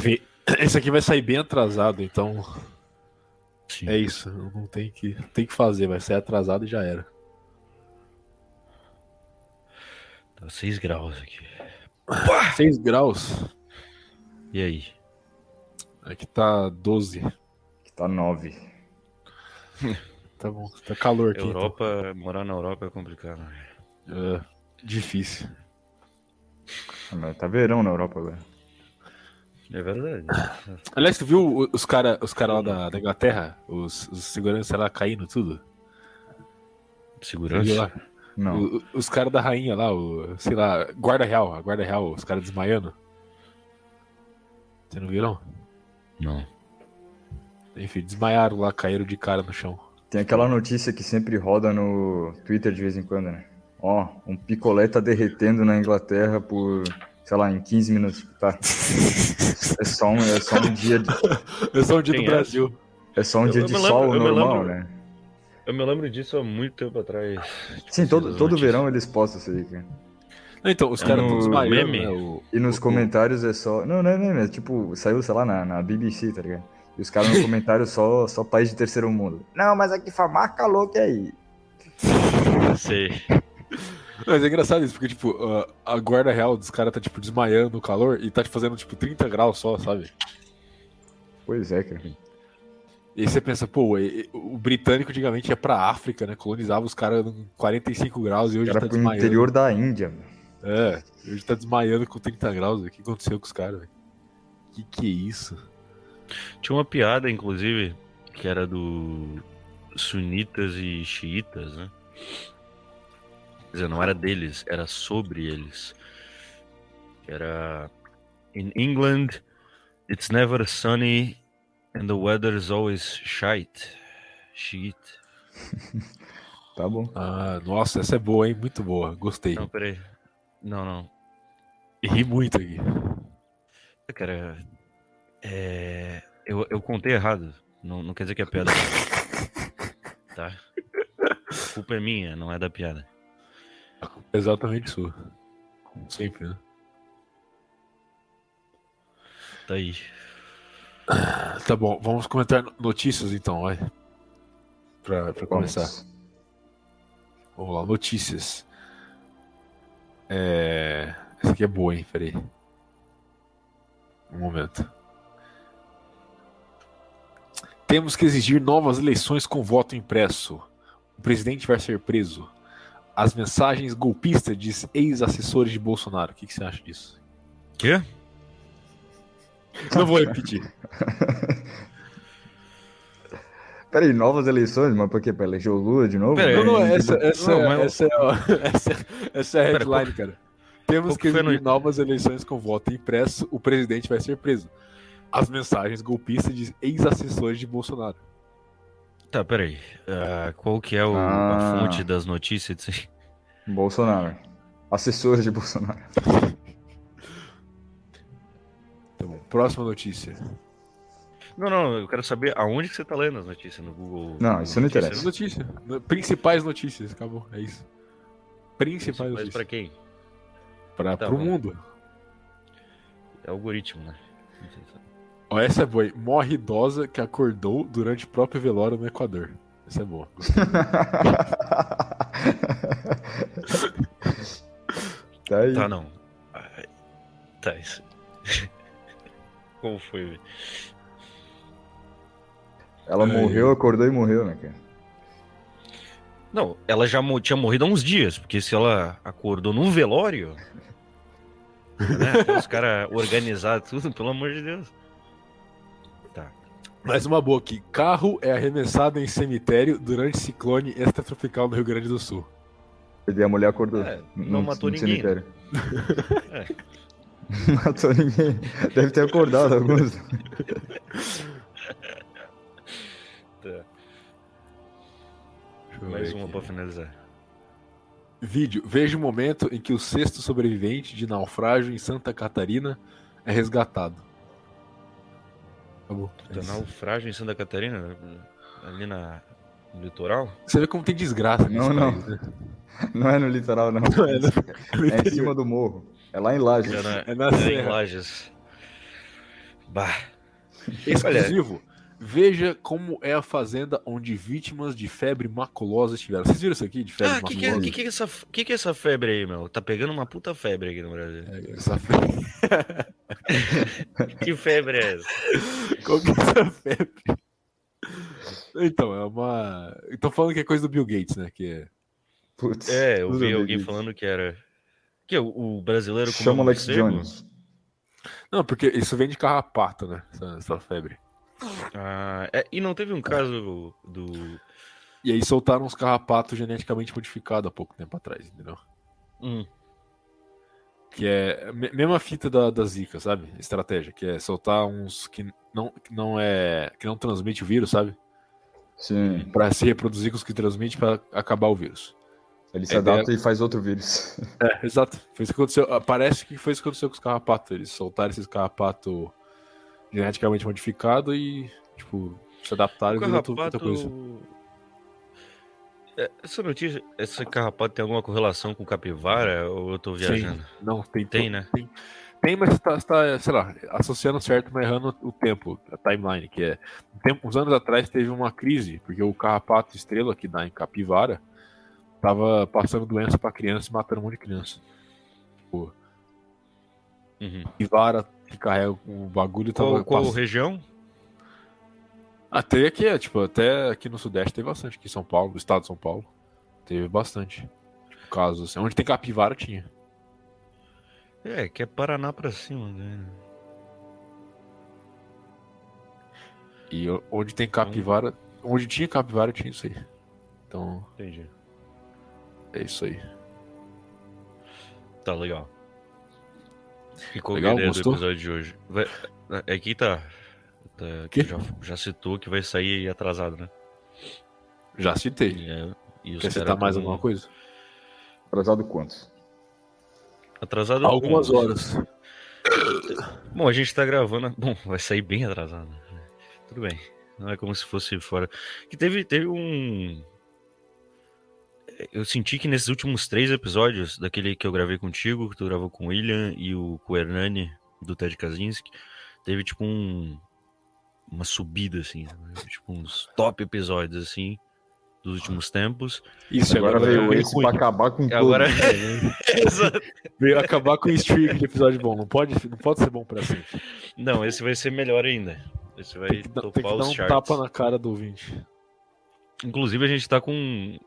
Enfim, esse aqui vai sair bem atrasado, então Sim. é isso. Não tem que, tem que fazer, vai sair atrasado e já era. Tá 6 graus aqui. 6 graus. E aí? Aqui tá 12. Que tá 9. Tá bom, tá calor aqui. Europa, morar na Europa é complicado. então. É, difícil. Ah, Tá verão na Europa agora. É verdade. Aliás, tu viu os caras os cara lá da, da Inglaterra? Os, os seguranças lá caindo tudo? Tu viu Segurança? lá? Não. O- os caras da rainha lá, o, sei lá, guarda real, a guarda real, os caras desmaiando. Você não viram? Não. Enfim, desmaiaram lá, caíram de cara no chão. Tem aquela notícia que sempre roda no Twitter de vez em quando, né? Ó, um picolé tá derretendo na Inglaterra por, sei lá, em 15 minutos. Tá. É só um, é só um dia de, Eu sou um dia Quem do é? Brasil. é só um Eu- dia de lembro- sol normal, lembro- né? Eu me lembro disso há muito tempo atrás. Tipo, Sim, todo, essas todo notícias. verão eles postam isso aí, cara. Então, os É caras no estão desmaiando, meme? né? O, E nos o- comentários é só. Não, não é meme, é tipo, saiu, sei lá, na, na BBC, tá ligado? E os caras no comentário só, só país de terceiro mundo. Não, mas aqui faz mais calor que aí. Sei. Mas é engraçado isso, porque, tipo, a- guarda real dos caras tá, tipo, desmaiando no calor e tá te fazendo, tipo, 30 graus só, sabe? Pois é, cara. E aí você pensa, pô, o britânico antigamente ia pra África, né? Colonizava os caras em 45 graus e hoje Era tá desmaiando. interior da Índia, mano. É, hoje tá desmaiando com 30 graus. velho. O que aconteceu com os caras, velho? Que que é isso? Tinha uma piada, inclusive, que era do sunitas e xiitas, né? Quer dizer, não era deles, era sobre eles. Era. In England, it's never sunny and the weather's always shite. Shit. Tá bom. Ah, nossa, essa é boa, hein? Muito boa. Gostei. Não, peraí. Não, não. Ri muito aqui. Cara, é... eu, eu contei errado. Não, não quer dizer que é piada. tá? A culpa é minha, não é da piada. Exatamente sua. Sempre, né? Tá aí. Tá bom, vamos comentar notícias então, vai. Pra, pra começar. Vamos. Vamos lá, notícias. É... Essa aqui é boa, hein? Peraí. Um momento. Temos que exigir novas eleições com voto impresso. O presidente vai ser preso. As mensagens golpistas diz ex-assessores de Bolsonaro. O que, que você acha disso? Quê? Não vou repetir. Peraí, novas eleições? Mas por quê? Pra eleger o Lula de novo? Pera aí. Não, não, essa, essa, Não, mas- essa, é, a- essa, essa é a Pera, headline, cara. Temos que exigir no- novas eleições com voto impresso, o presidente vai ser preso. As mensagens golpistas de ex-assessores de Bolsonaro. Tá, peraí. Ah, qual que é o- Ah. a fonte das notícias disso aí? Bolsonaro. Assessores de Bolsonaro. Tá bom, próxima notícia. Não, não, eu quero saber aonde que você tá lendo as notícias no Google. Não, isso não Notícias? interessa. Notícia. No- Principais notícias, acabou. É isso. Principais Mas pra notícias. quem? Pra, Tá pro bom. mundo. É algoritmo, né? Ó, essa é boa. hein? Morre idosa que acordou durante o próprio velório no Equador. Essa é boa. tá aí. Tá, não. Ai, Tá, isso. Como foi, velho? Ela Aí. morreu, acordou e morreu, né, cara? Não, ela já tinha morrido há uns dias, porque se ela acordou num velório, né? Os caras organizaram tudo, pelo amor de Deus. Mais uma boa aqui. Carro é arremessado em cemitério durante ciclone extratropical no Rio Grande do Sul. E a mulher acordou. É, não no- matou no ninguém. cemitério. É. Não matou ninguém. Deve ter acordado alguns. Tá. Mais uma pra finalizar. Vídeo. Veja o momento em que o sexto sobrevivente de naufrágio em Santa Catarina é resgatado. Acabou. É Tá naufrágio em Santa Catarina, ali na, no litoral? Você vê como tem desgraça nesse Não, não. país, né? Não é no litoral, não. Não é, no- É em cima do morro. É lá em Lages. É, na, É na é em. Lages. Bah. Exclusivo. Veja como é a fazenda onde vítimas de febre maculosa estiveram. Vocês viram isso aqui de febre Ah, o que, que, é, maculosa? que, que, é essa, que, que é essa febre aí, meu? Tá pegando uma puta febre aqui no Brasil. É, essa febre. Que febre é essa? Qual que é essa febre? Então, é uma. Estão falando que é coisa do Bill Gates, né? Que é. Putz, É, eu vi alguém falando que era. Que o, o brasileiro Chama Alex? Jones. Não, porque isso vem de carrapato, né? Essa, essa febre. Ah, é, e não teve um caso do. E aí soltaram uns carrapatos geneticamente modificados há pouco tempo atrás, entendeu? Hum, Que é mesma fita da, da Zika, sabe? Estratégia, que é soltar uns que não, que não é. que não transmite o vírus, sabe? Sim. Pra se reproduzir com os que transmite pra acabar o vírus. Ele se ideia- adapta e faz outro vírus. É, exato. Foi isso que aconteceu. ah, Parece que foi isso que aconteceu com os carrapatos. Eles soltaram esses carrapatos geneticamente modificados e, tipo, se adaptaram e virou outra coisa. É, Essa notícia, esse carrapato tem alguma correlação com capivara ou eu tô viajando? Não, tem, Tem, né? Tem, tem mas você tá, sei lá, associando certo, mas errando o tempo, a timeline, que é. tempo- uns anos atrás teve uma crise, porque o carrapato estrela que dá em capivara tava passando doença pra criança e matando um monte de criança. Tipo, Uhum. capivara que carrega o bagulho tava Qual, qual pass- região? Até aqui, é, tipo, até aqui no Sudeste teve bastante, aqui em São Paulo, no estado de São Paulo. Teve bastante. Tipo, casos assim. Onde tem capivara tinha. É, que é Paraná pra cima, né? E onde tem capivara. Onde tinha capivara tinha isso aí. Então, Entendi. é isso aí. Tá legal. E qual Legal, que é a ideia gostou? do episódio de hoje? Vai, é aqui tá. tá Quê? já, já citou que vai sair atrasado, né? Já citei. É- e Quer citar mais alguma coisa? Atrasado quanto? Atrasado Algumas como? horas. Bom, a gente tá gravando. Bom, vai sair bem atrasado. Tudo bem. Não é como se fosse fora. Que teve, teve um. Eu senti que nesses últimos três episódios, daquele que eu gravei contigo, que tu gravou com o William e o, com o Hernani, do Ted Kaczynski, teve tipo um. Uma subida, assim. sabe? Tipo uns top episódios, assim, dos últimos tempos. Isso, Agora, agora, veio veio esse ruim. pra acabar com agora- tudo. Exato. Veio acabar com o streak de episódio bom. Não pode, não pode ser bom pra sempre. Não, esse vai ser melhor ainda. Esse vai Tem que, dar- tem topar que dar os um charts. tapa na cara do ouvinte. Inclusive, a gente tá com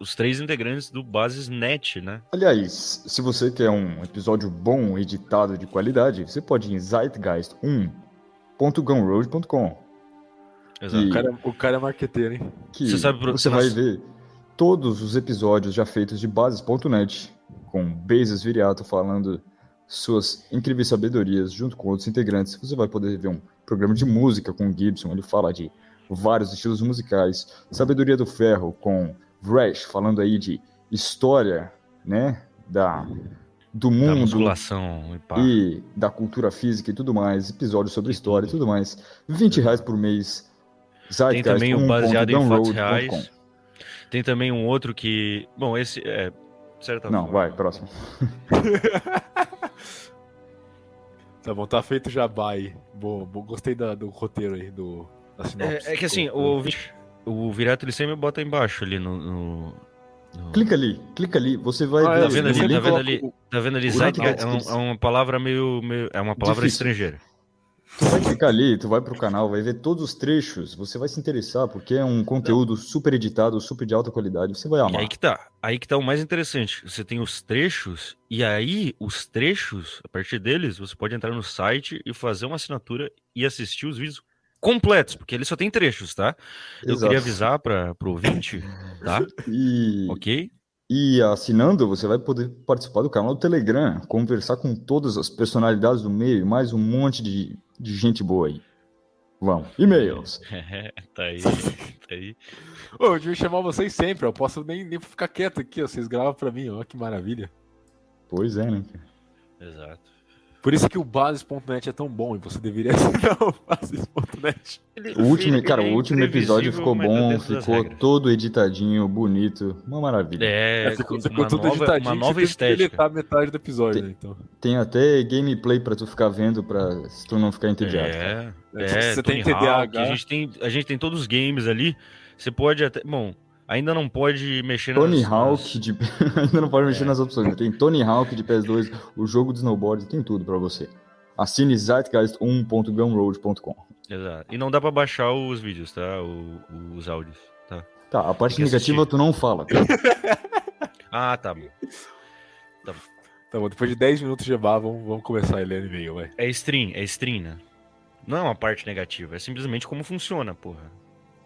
os três integrantes do Bases Net, né? Aliás, se você quer um episódio bom, editado de qualidade, você pode ir em zeitgeist1.gumroad.com Exato. E- O cara, o cara é marqueteiro, hein? que Você sabe pro- você vai ver todos os episódios já feitos de bases.net, com Bezos Viriato falando suas incríveis sabedorias junto com outros integrantes. Você vai poder ver um programa de música com o Gibson, ele fala de vários estilos musicais. Sabedoria do Ferro com Vrash, falando aí de história, né, da do Da mundo musculação e pá. e da cultura física e tudo mais, episódios sobre história e tudo mais. 20 reais por mês. Tem também um baseado em fatos zeitgeist1.download.com. reais. Tem também um outro que. Bom, esse é. de certa Não, forma- vai, próximo. Tá bom, tá feito jabá aí. Bom, bom, gostei da- do roteiro aí, do, da sinopse. É, é que assim, o, ouvinte- o Virato ele sempre bota embaixo ali no. no- no- Clica ali, clica ali, você vai Ah, ver. é, Tá vendo ali? Tá vendo ali? o- Tá vendo ali? é, um- é uma palavra meio. meio- é uma palavra Difícil. estrangeira. Tu vai clicar ali, tu vai pro canal, vai ver todos os trechos, você vai se interessar, porque é um conteúdo super editado, super de alta qualidade, você vai E amar. aí que tá. Aí que tá o mais interessante. Você tem os trechos, e aí os trechos, a partir deles, você pode entrar no site e fazer uma assinatura e assistir os vídeos completos, porque ele só tem trechos, tá? Eu Exato. queria avisar para pro ouvinte, tá? E, ok? e assinando, você vai poder participar do canal do Telegram, conversar com todas as personalidades do meio, e mais um monte de, de gente boa aí. Vamos, e-mails. tá aí, tá aí. Ô, eu devia chamar vocês sempre, eu posso nem, nem ficar quieto aqui, ó. Vocês gravam pra mim, ó, que maravilha. Pois é, né? Exato. Por isso que o bases.net é tão bom e você deveria assinar o bases.net. Ele- O último, cara, ele é o último episódio ficou bom, ficou todo editadinho, bonito, uma maravilha. É, É, ficou, ficou tudo nova, editadinho. uma nova você estética. metade do episódio, Tem- né? Então. Tem até gameplay pra tu ficar vendo, pra, se tu não ficar entediado. É, Se é, você Tony tem Hawk, TDAH. a gente tem, a gente tem todos os games ali. Você pode até, bom, ainda não pode mexer Tony nas, Hawk de. Ainda não pode É. mexer nas opções. Tem Tony Hawk de PS2, o jogo de snowboard, tem tudo pra você. Assine zeitgeist1.gumroad.com. Exato. E não dá pra baixar os vídeos, tá? O- os áudios, tá? Tá, a parte negativa assistir. tu não fala. tá? Ah, tá bom. Tá bom, depois de 10 minutos de bar, vamos, vamos começar a ler e-mail, vai. É stream, é stream, né? Não é uma parte negativa, é simplesmente como funciona, porra.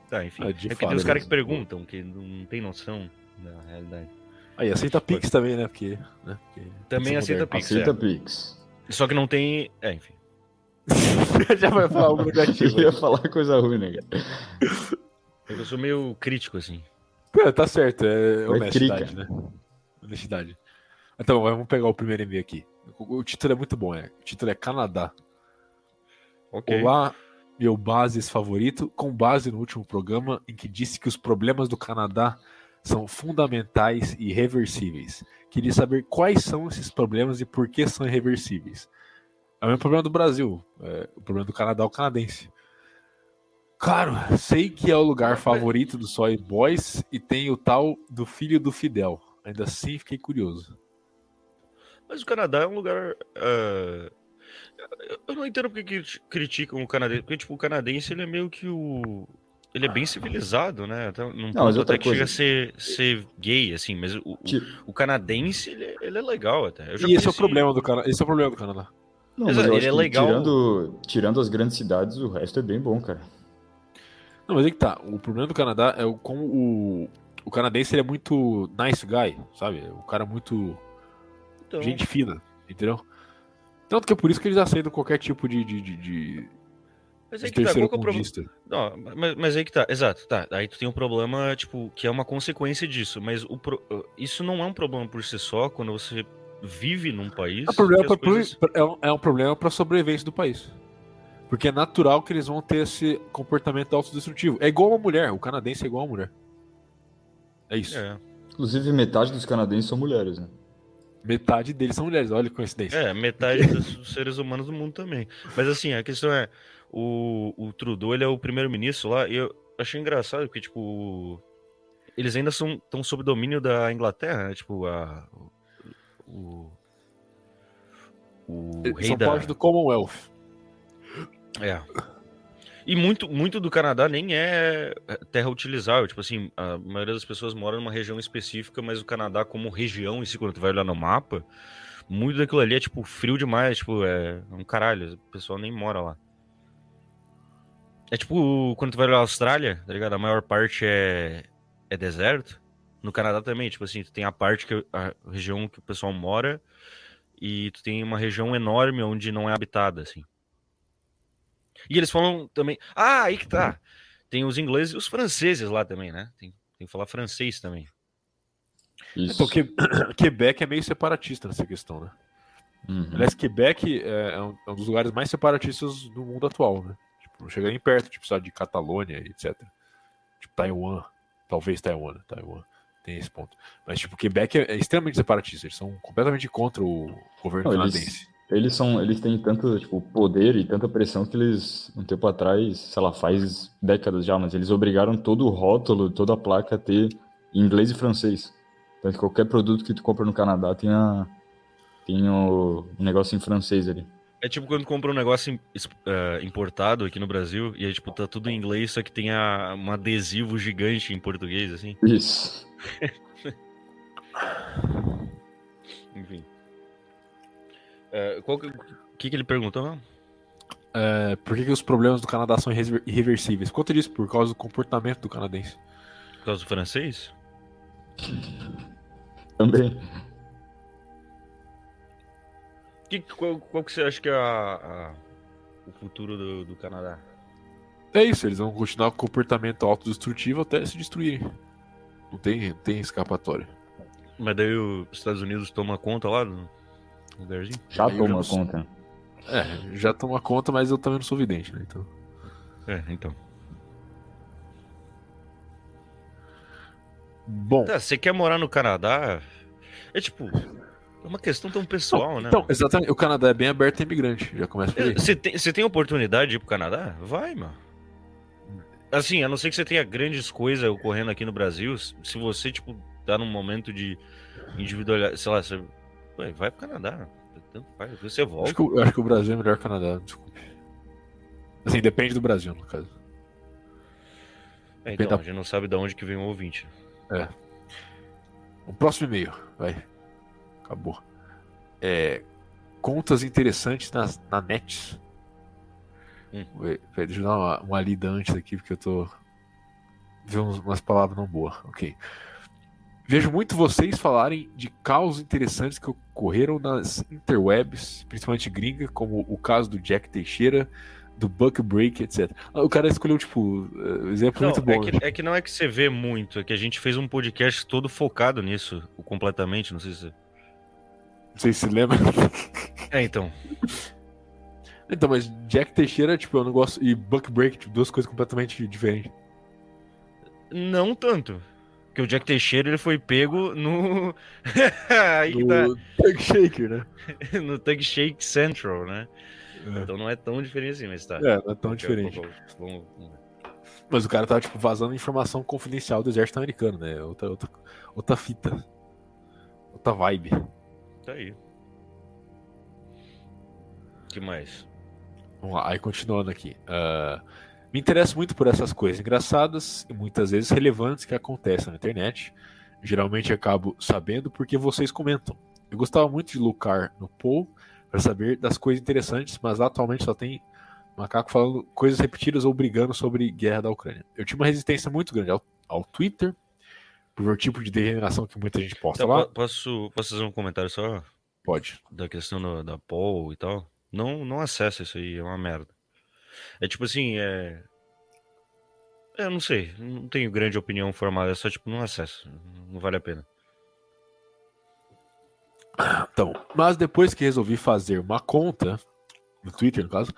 Tá, enfim. É de porque fato, tem os caras que beleza. perguntam, que não tem noção da realidade. Aí, aceita Pix também, né? Porque. Né? Porque Também é aceita. Pix, Aceita é. Pix. Só que não tem. É, enfim. Já vai falar algo negativo. ia falar coisa ruim, né? cara? Eu sou meio crítico, assim. É, tá certo, é Vai honestidade, crica. né? Honestidade. Então, vamos pegar o primeiro e-mail aqui. O, o título é muito bom, é. O título é Canadá. Ok. Olá, meu bases favorito, com base no último programa em que disse que os problemas do Canadá são fundamentais e irreversíveis. Queria saber quais são esses problemas e por que são irreversíveis. É o mesmo problema do Brasil. é, o problema do Canadá é o canadense. Claro, sei que é o lugar favorito do Soy Boys e tem o tal do filho do Fidel. Ainda assim, fiquei curioso. Mas o Canadá é um lugar. ah, eu- não entendo porque que criticam o canadense. Porque, tipo, o canadense ele é meio que o. Ele é bem civilizado, né? Até, num mas até que coisa- chega a ser, ser gay, assim, mas o, o, Ti- o canadense, ele, é- ele é legal até. Eu já E esse é o conheci- problema do Canadá. Esse é o problema do Canadá. Não, mas ele é legal. Tirando, tirando as grandes cidades, o resto é bem bom, cara. Não, mas é que tá. O problema do Canadá é o, como o, o canadense ele é muito nice guy, sabe? O cara é muito Então, gente fina, entendeu? Tanto que é por isso que eles aceitam qualquer tipo de, de, de, de, mas de aí que tá, terceiro qual que é o problema? Não, mas, mas aí que tá, exato, tá. Aí tu tem um problema, tipo, que é uma consequência disso. Mas o pro- isso não é um problema por si só quando você vive num país. É, problema pra- coisas- é, um, é um problema para sobrevivência do país. Porque é natural que eles vão ter esse comportamento autodestrutivo. É igual uma mulher, o canadense é igual uma mulher. É isso. É, Inclusive, metade dos canadenses são mulheres, né? Metade deles são mulheres, olha que coincidência. é, metade dos seres humanos do mundo também. Mas assim, a questão é, o, o Trudeau, ele é o primeiro-ministro lá, e eu achei engraçado, porque, tipo, eles ainda estão sob domínio da Inglaterra, né? Tipo, a... O... O Eles rei são da... parte do Commonwealth. É. E muito, muito do Canadá nem é terra utilizável. Tipo assim, a maioria das pessoas mora numa região específica, mas o Canadá, como região, em si, quando tu vai olhar no mapa, muito daquilo ali é, tipo, frio demais. Tipo, é um caralho. O pessoal nem mora lá. É tipo, quando tu vai olhar a Austrália, tá ligado? A maior parte é, é deserto. No Canadá também, tipo assim, tu tem a parte que a região que o pessoal mora e tu tem uma região enorme onde não é habitada, assim. E eles falam também. Ah, aí que tá. Tem os ingleses e os franceses lá também, né? Tem, tem que falar francês também. Isso. Então, que, Quebec é meio separatista nessa questão, né? Uhum. Aliás, Quebec é, é um, é um dos lugares mais separatistas do mundo atual, né? Tipo, não chega nem perto, tipo, sabe, de Catalônia, etc. Tipo, Taiwan. Talvez Taiwan, né? Taiwan. Tem esse ponto. Mas, tipo, Quebec é, é extremamente separatista. Eles são completamente contra o governo Não, canadense. Eles, são, eles têm tanto tipo poder e tanta pressão que eles um tempo atrás, sei lá, faz décadas já, mas eles obrigaram todo o rótulo, toda a placa a ter inglês e francês. Que qualquer produto que tu compra no Canadá tem a tem o um negócio em francês ali. É tipo quando compra um negócio eh, importado aqui no Brasil e aí, tipo, tá tudo em inglês, só que tem a, um adesivo gigante em português, assim. Isso. Enfim. Eh, qual que, que, que ele perguntou? mesmo? É, por que, que os problemas do Canadá são irrever- irreversíveis? Quanto disso? Por causa do comportamento do canadense. Por causa do francês? Também. Que, qual, qual que você acha que é a- a- o futuro do, do Canadá? É isso, eles vão continuar com o comportamento autodestrutivo até se destruírem. Não tem, não tem escapatória. Mas daí os Estados Unidos toma conta lá lugarzinho? Já toma não conta. É, já toma conta, mas eu também não sou vidente, né? Então. É, então. Bom. Tá, você quer morar no Canadá? É tipo. É uma questão tão pessoal, Não, né? Então, exatamente. O Canadá é bem aberto a imigrante. Já começa por aí. Você tem, você tem oportunidade de ir pro Canadá? Vai, mano. Assim, a não ser que você tenha grandes coisas ocorrendo aqui no Brasil, se você, tipo, tá num momento de individualidade, sei lá, você ué, vai pro Canadá. Tanto faz, você Acho volta. que, o- eu acho que o Brasil é melhor que o Canadá, desculpe. Assim, depende do Brasil, no caso. É, então, a gente não sabe de onde que vem o ouvinte. O próximo e-mail, vai. Acabou. É, contas interessantes nas, na net. Hum. Deixa eu dar uma, uma lida antes aqui, porque eu tô. Vendo umas palavras não boas. Ok. Vejo muito vocês falarem de casos interessantes que ocorreram nas interwebs, principalmente gringa, como o caso do Jack Teixeira, do Buck Break, etc. Ah, O cara escolheu, tipo, eh, exemplo Não, muito bom. é, que, é que não é que você vê muito, é que a gente fez um podcast todo focado nisso, completamente, não sei se... Não sei se lembra. É, então. Então, mas Jack Teixeira, tipo, eu não gosto. E Buck Break, tipo, duas coisas completamente diferentes. Não tanto. Porque o Jack Teixeira, ele foi pego no... Aí que tá. Tug Shaker, né? no Tug Shake Central, né? É, Então não é tão diferente assim, mas tá. É, não é tão diferente. Vamos, vamos ver. Mas o cara tava, tipo, vazando informação confidencial do exército americano, né? Outra, outra, outra fita. Outra vibe. Tá aí. que mais? Vamos lá, aí continuando aqui. Ah, me interesso muito por essas coisas engraçadas e muitas vezes relevantes que acontecem na internet. Geralmente acabo sabendo porque vocês comentam. Eu gostava muito de lucar no Paul para saber das coisas interessantes, mas lá atualmente só tem macaco falando coisas repetidas ou brigando sobre guerra da Ucrânia. Eu tinha uma resistência muito grande ao, ao Twitter, por o tipo de degeneração que muita gente posta Então, lá. po- posso, posso fazer um comentário só Pode. da questão do- da Paul e tal? Não, não acessa isso aí, é uma merda. É tipo assim, é. Eu não sei, não tenho grande opinião formada, é só tipo, não acessa, não vale a pena. Então, mas depois que resolvi fazer uma conta, no Twitter no caso,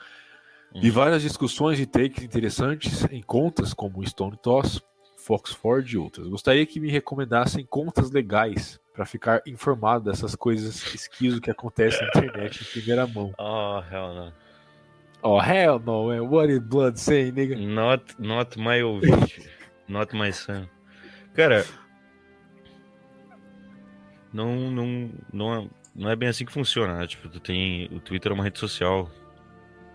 Hum. vi várias discussões e takes interessantes em contas como Stone Toss, Foxford e outras. Gostaria que me recomendassem contas legais para ficar informado dessas coisas esquiso que acontecem na internet em primeira mão. Oh, hell no. Oh, hell no, man. What is blood saying, nigga? Not, not my ouvinte. not my son. Cara. Não, não, não, é, não é bem assim que funciona, né? Tipo, tu tem. O Twitter é uma rede social.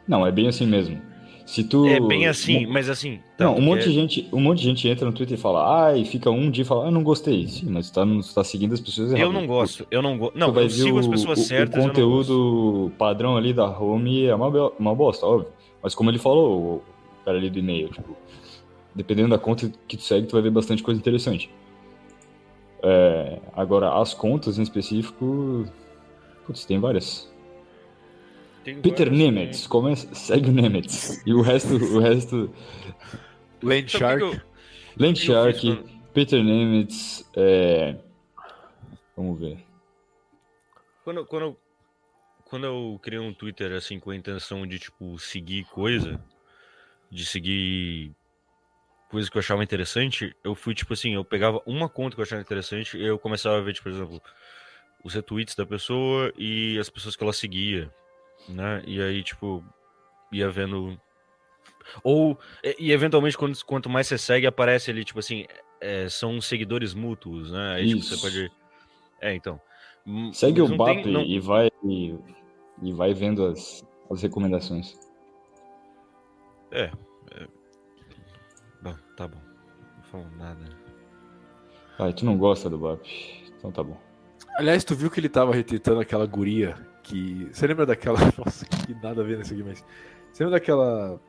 Não, é bem assim mesmo. Se tu. É bem assim, mas assim. Não, tanto um monte, que de é- gente, um monte de gente entra no Twitter e fala, ah, e fica um dia e fala, ah, não gostei. Sim, mas tu tá, tá seguindo as pessoas erradas. Eu não gosto, eu não gosto. Não, Tu vai eu ver sigo as o- pessoas o, certas. O conteúdo padrão ali da home é uma, uma bosta, óbvio. Mas como ele falou, o cara ali do e-mail, tipo, dependendo da conta que tu segue, tu vai ver bastante coisa interessante. É, agora, as contas em específico, putz, tem várias. Tem Peter Nemetz, começa, segue o Nemetz. E o resto, o resto, Land Shark. Land Shark, Peter Nemetz, é... Vamos ver. Quando, quando, eu- quando eu criei um Twitter assim com a intenção de tipo seguir coisa, de seguir coisa que eu achava interessante, eu fui tipo assim, eu pegava uma conta que eu achava interessante e eu começava a ver, tipo, por exemplo, os retweets da pessoa e as pessoas que ela seguia, né? E aí, tipo, ia vendo. Ou, e, eventualmente, quando, quanto mais você segue, aparece ali, tipo assim, é, são seguidores mútuos, né? Aí, tipo, você pode. É, então. Hum, Segue o não tem- BAP não- e vai e, e vai vendo as, as recomendações. Bom, tá bom. Não falo nada. Ai, tu não gosta do BAP, então tá bom. Aliás, tu viu que ele tava retweetando aquela guria que. Você lembra daquela. Nossa, que nada a ver nisso aqui, mas. Você lembra daquela.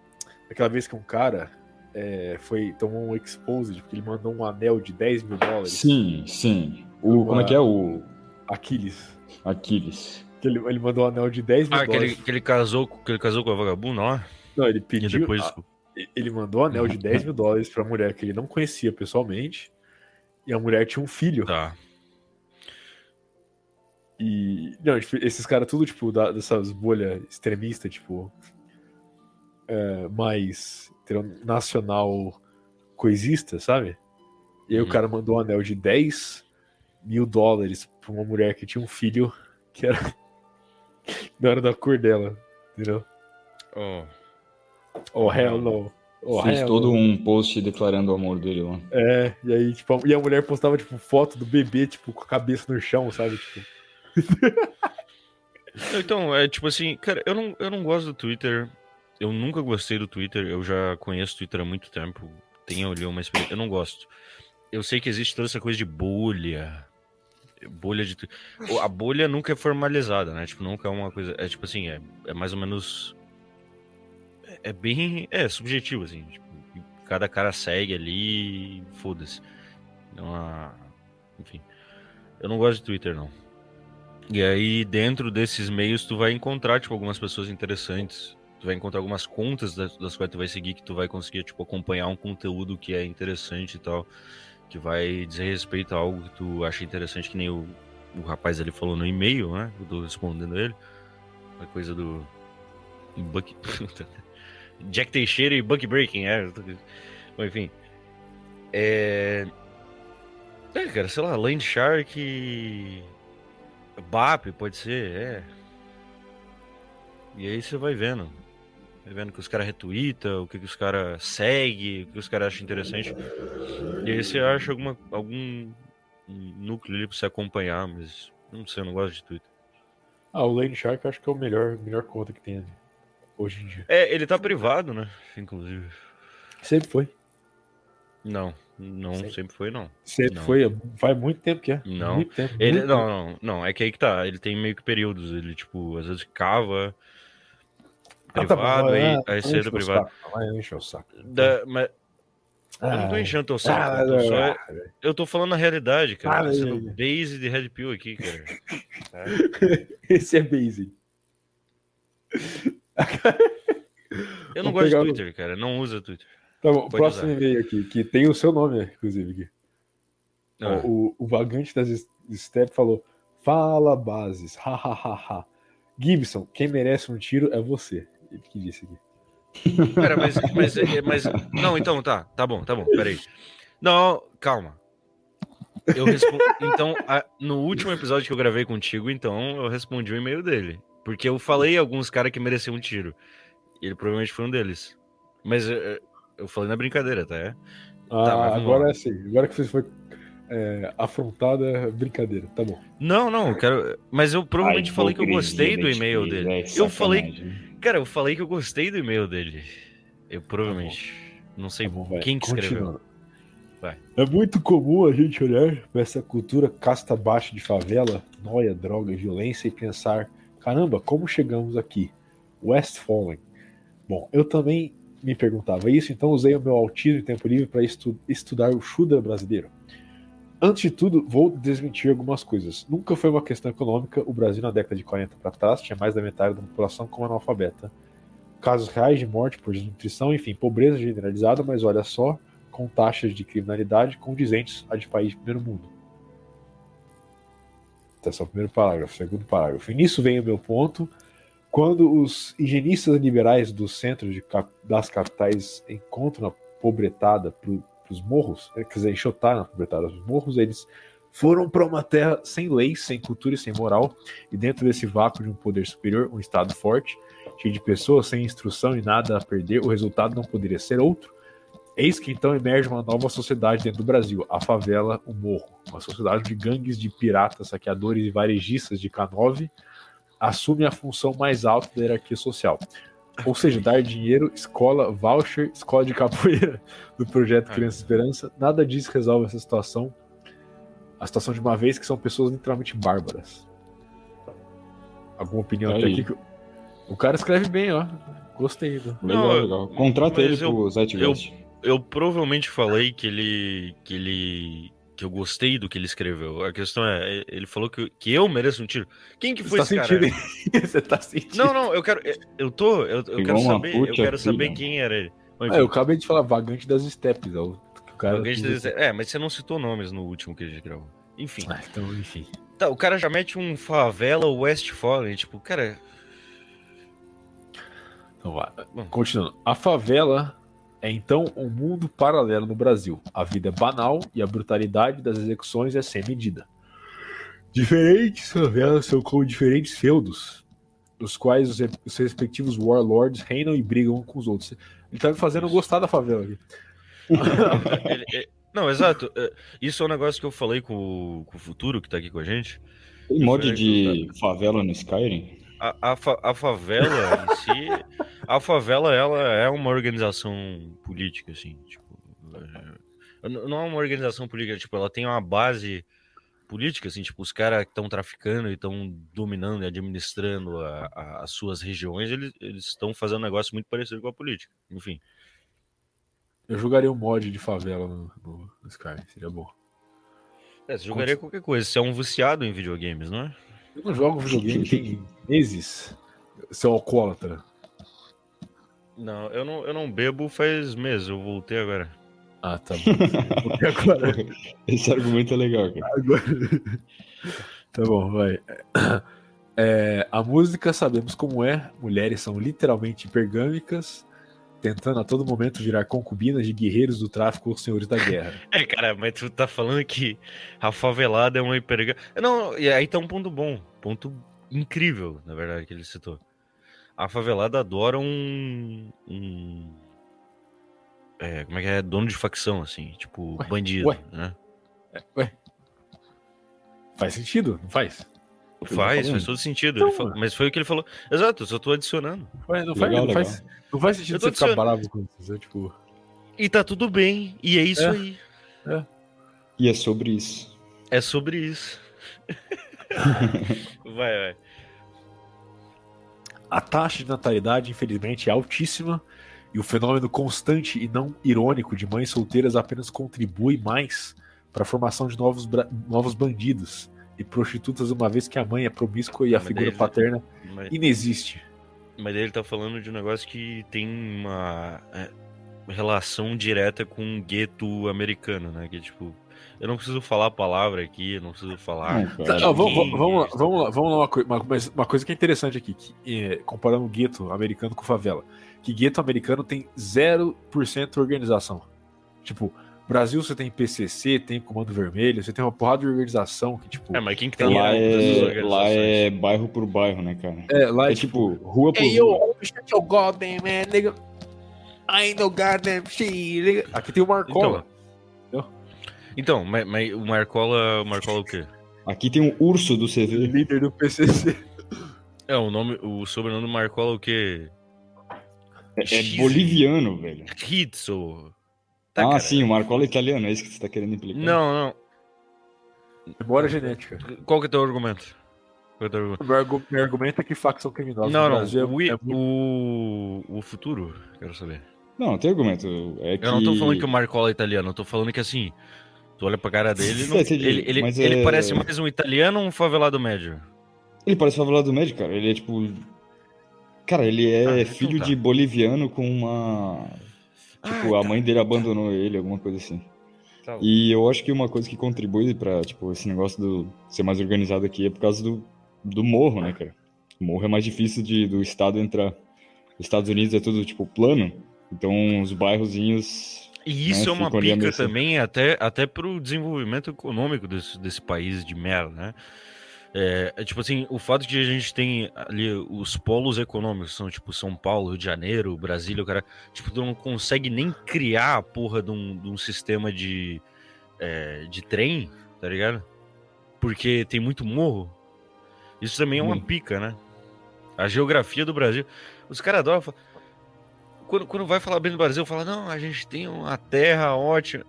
Daquela vez que um cara é, foi, tomou um exposed porque ele mandou um anel de 10 mil dólares? Sim, sim. O, como é que é o Aquiles. Aquiles? Que ele, ele mandou um anel de 10 mil Ah, que dólares. ele, que ele casou, com- que ele casou com a vagabunda lá? Não, ele E pediu. depois. a- ele mandou um anel de 10 mil dólares pra mulher que ele não conhecia pessoalmente. E a mulher tinha um filho. Tá. E. Não, tipo, esses caras tudo, tipo, da, dessas bolhas extremistas, tipo. É, mais nacional coisista, sabe? E aí uhum. o cara mandou um anel de 10 mil dólares pra uma mulher que tinha um filho que era. não era da cor dela, entendeu? Oh. Oh, hell no. Oh, Fez hell todo no. um post declarando o amor dele lá. É, e aí, tipo, e a mulher postava, tipo, foto do bebê, tipo, com a cabeça no chão, sabe? Tipo. então, é tipo assim, cara, eu não, eu não gosto do Twitter. Eu nunca gostei do Twitter. Eu já conheço o Twitter há muito tempo. Tenho ali uma experiência. Eu não gosto. Eu sei que existe toda essa coisa de bolha. Bolha de. A bolha nunca é formalizada, né? Tipo, nunca é uma coisa. É tipo assim, é, é mais ou menos. É, é bem. É subjetivo, assim. Tipo, cada cara segue ali. Foda-se. Não há. Enfim. Eu não gosto de Twitter, não. E aí, dentro desses meios, tu vai encontrar, tipo, algumas pessoas interessantes. Tu vai encontrar algumas contas das, quais tu vai seguir que tu vai conseguir, tipo, acompanhar um conteúdo que é interessante e tal. Que vai dizer respeito a algo que tu acha interessante, que nem o, o rapaz ali falou no e-mail, né? Eu tô respondendo ele. A coisa do. Buck... Jack Teixeira e Buck Breaking, é. Enfim. É. É, cara, sei lá, Land Shark. BAP pode ser, é. E aí você vai vendo. Vai vendo que os caras retweetam, o que, que os caras seguem, o que os caras acham interessante. E aí você acha alguma, algum núcleo ali pra você acompanhar, mas não sei, eu não gosto de Twitter. Ah, o Lane Shark acho que é o melhor, melhor conta que tem hoje em dia. É, ele tá privado, né? Inclusive. Sempre foi. Não. Não, sempre, sempre foi, não. Sempre não. foi, faz muito tempo que é. Não, muito tempo, ele, muito não, não, não, é que aí que tá, ele tem meio que períodos, ele, tipo, às vezes cava privado, ah, tá aí, aí cedo privado. Vai encher o saco. Da, mas, ah, eu não tô enchendo teu saco, ah, eu, só, é, eu tô falando a realidade, cara. Ah, tá sendo base de Red Pill aqui, cara. Esse é base. eu não Vou gosto de Twitter, no... cara, não usa Twitter. Tá bom, Pode próximo e-mail aqui, que tem o seu nome, inclusive. Ah. O, o, vagante das Step falou: Fala, bases, hahaha. Gibson, quem merece um tiro é você. Ele que disse aqui. Pera, mas, mas, mas. Não, então tá, tá bom, tá bom, peraí. Não, calma. Eu respondo. Então, a... no último episódio que eu gravei contigo, então, eu respondi o e-mail dele. Porque eu falei alguns caras que mereciam um tiro. Ele provavelmente foi um deles. Mas eh, eu falei na brincadeira, tá? É? Ah, tá, agora é sim. Agora que você foi é, afrontada, é brincadeira, tá bom. Não, não, eu quero. Mas eu provavelmente Ai, falei que eu gostei do e-mail dele. É eu falei. Cara, eu falei que eu gostei do e-mail dele. Eu provavelmente. Tá não sei tá bom, quem que escreveu. É muito comum a gente olhar para essa cultura casta baixa de favela, noia, droga, violência e pensar: caramba, como chegamos aqui? West Fallen. Bom, eu também me perguntava isso, então usei o meu autismo e tempo livre para estu estudar o Shudra brasileiro. Antes de tudo, vou desmentir algumas coisas. Nunca foi uma questão econômica. O Brasil, na década de 40 para trás, tinha mais da metade da população como analfabeta. Casos reais de morte por desnutrição, enfim, pobreza generalizada, mas olha só, com taxas de criminalidade condizentes a de país de primeiro mundo. Esse é o primeiro parágrafo. Segundo parágrafo. E nisso vem o meu ponto quando os higienistas liberais do centro de, das capitais encontram a pobretada para os morros, né, quer dizer, enxotaram a pobretada dos morros, eles foram para uma terra sem leis, sem cultura e sem moral, e dentro desse vácuo de um poder superior, um Estado forte, cheio de pessoas sem instrução e nada a perder, o resultado não poderia ser outro. Eis que então emerge uma nova sociedade dentro do Brasil, a favela, o morro, uma sociedade de gangues de piratas, saqueadores e varejistas de K9, assume a função mais alta da hierarquia social. Ou seja, dar dinheiro, escola, voucher, escola de capoeira do projeto é. Criança Esperança, nada disso resolve essa situação. A situação de uma vez que são pessoas literalmente bárbaras. Alguma opinião Aí. até aqui? O cara escreve bem, ó. Gostei. Do... Legal, Não, legal. Contrata ele eu, pro Zeitgeist. Eu, eu provavelmente falei que ele, que ele que eu gostei do que ele escreveu. A questão é, ele falou que, que eu mereço um tiro. Quem que foi Você esse tá cara? Você tá sentindo? Não, não, eu quero. Eu tô. Eu, eu quero saber. Eu quero saber quem era ele. Ah, eu acabei de falar vagante das steps. É, o, cara vagante das... é, mas você não citou nomes no último que a gente gravou. Enfim. Ah, então, enfim. Tá, o cara já mete um favela West Fallen, tipo, cara. Então vai. Continuando. A favela é então um mundo paralelo no Brasil. A vida é banal e a brutalidade das execuções é sem medida. Diferentes favelas são como diferentes feudos, nos quais os, os respectivos warlords reinam e brigam com os outros. Ele tá me fazendo gostar da favela aqui. não, exato. É, isso é um negócio que eu falei com, com o Futuro, que tá aqui com a gente. Tem mod de favela no Skyrim? A, a, a, favela em si, a favela ela é uma organização política, assim, tipo, é, não é uma organização política, tipo, ela tem uma base política, assim, tipo, os caras que estão traficando e estão dominando e administrando a, a, as suas regiões, eles estão fazendo um negócio muito parecido com a política, enfim. Eu jogaria um mod de favela no, no, Sky, seria bom. É, você jogaria qualquer coisa. Você é um viciado em videogames, não é? Eu não jogo videogame tem meses. Seu alcoólatra. Não, eu não, eu não bebo faz meses, eu voltei agora. Ah, tá bom. voltei agora. Esse argumento é legal, cara. Agora... tá bom, vai. É, a música sabemos como é. Mulheres são literalmente hipergâmicas tentando a todo momento virar concubinas de guerreiros do tráfico ou senhores da guerra. É, cara, mas tu tá falando que a favelada é uma hiperga. Não, e aí tá um ponto bom, ponto incrível, na verdade, que ele citou. A favelada adora um. um... É, como é que é? Dono de facção, assim, tipo, ué, bandido, ué. né? É, ué. Faz sentido, não faz? Faz, faz todo sentido. Então, falou, mas foi o que ele falou. Exato, eu só tô adicionando. Ué, não, faz, legal, não, legal. Faz, não, faz, sentido você ficar bravo com isso. É, tipo... E tá tudo bem, e é isso é. aí. É. E é sobre isso. É sobre isso. vai, vai. A taxa de natalidade, infelizmente, é altíssima e o fenômeno constante e não irônico de mães solteiras apenas contribui mais para a formação de novos, novos bandidos e prostitutas, uma vez que a mãe é promíscua e a mas figura daí, paterna mas, inexiste. Mas ele tá falando de um negócio que tem uma é, relação direta com um gueto americano, né? Que tipo, eu não preciso falar a palavra aqui, eu não preciso falar. Não, tá, vamos, vamos, lá, vamos lá, vamos lá uma, coisa, uma, uma coisa que é interessante aqui, que, é, comparando o gueto americano com favela. Que gueto americano tem 0% organização. Tipo, Brasil você tem PCC, tem Comando Vermelho, você tem uma porrada de organização que, tipo... É, mas quem que tem lá, é, lá é bairro por bairro, né, cara? É, lá é, é tipo, tipo, rua por hey, rua. Yo, shut your goddamn man, nigga. I no goddamn shit, Aqui tem o Marcola. Então, então mas, mas o Marcola, o Marcola o quê? Aqui tem um urso do CV. Líder do PCC. É, o nome, o sobrenome do Marcola é o quê? É, é boliviano, velho. Rizzo. Tá, ah, cara. sim, o Marcola é italiano, é isso que você tá querendo implicar. Não, não. Memória genética. Qual que é o teu argumento? Qual é teu argumento? Meu, argu meu, argumento é que facção criminosa não, no Brasil não, é, o, o, o futuro, quero saber. Não, não tem argumento. É que... Eu não tô falando que o Marcola é italiano, eu tô falando que assim, tu olha pra cara dele, não, ele, ele, ele é... parece mais um italiano ou um favelado médio? Ele parece favelado médio, cara. Ele é tipo. Cara, ele é ah, então filho tá. de boliviano com uma Tipo, a tá. mãe dele abandonou ele, alguma coisa assim. Tá e eu acho que uma coisa que contribui para tipo, esse negócio do ser mais organizado aqui é por causa do, do morro, né, cara? O morro é mais difícil de, do estado entrar. Os Estados Unidos é tudo, tipo, plano. Então, os bairrozinhos... E isso né, é uma pica também até, até pro desenvolvimento econômico desse, desse país de merda, né? É, é, tipo assim, o fato de a gente tem ali os polos econômicos, são tipo São Paulo, Rio de Janeiro, Brasília, o cara, tipo, tu não consegue nem criar a porra de um, de um sistema de, é, de trem, tá ligado? Porque tem muito morro. Isso também é uma pica, né? A geografia do Brasil. Os caras adoram. Quando, quando vai falar bem do Brasil, fala, não, a gente tem uma terra ótima.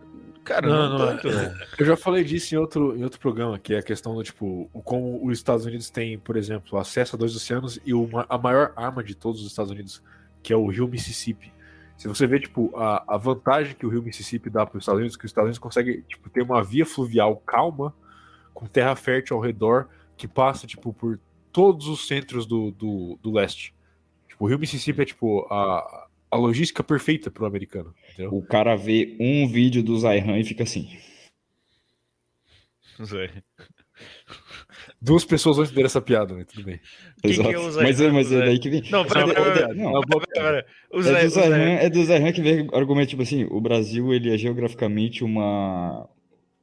Cara, não, não, tanto, é, Eu já falei disso em outro, em outro programa, que é a questão do tipo, como os Estados Unidos têm, por exemplo, acesso a dois oceanos e uma, a maior arma de todos os Estados Unidos, que é o rio Mississippi. Se você vê, tipo, a, a vantagem que o rio Mississippi dá para os Estados Unidos, que os Estados Unidos conseguem, tipo, ter uma via fluvial calma, com terra fértil ao redor, que passa, tipo, por todos os centros do, do, do leste. Tipo, o rio Mississippi é, tipo, a, a logística perfeita para o americano. Entendeu? O cara vê um vídeo do Zaihan e fica assim. Zé. Duas pessoas vão entender essa piada, mas tudo bem. Quem Exato. que é o mas, é- mas é daí que vem. Não, pera, É- pera, é- pera. não, Pera, pera. O É do o Zé- é do Zahran que vem argumento, tipo assim, o Brasil, ele é geograficamente uma,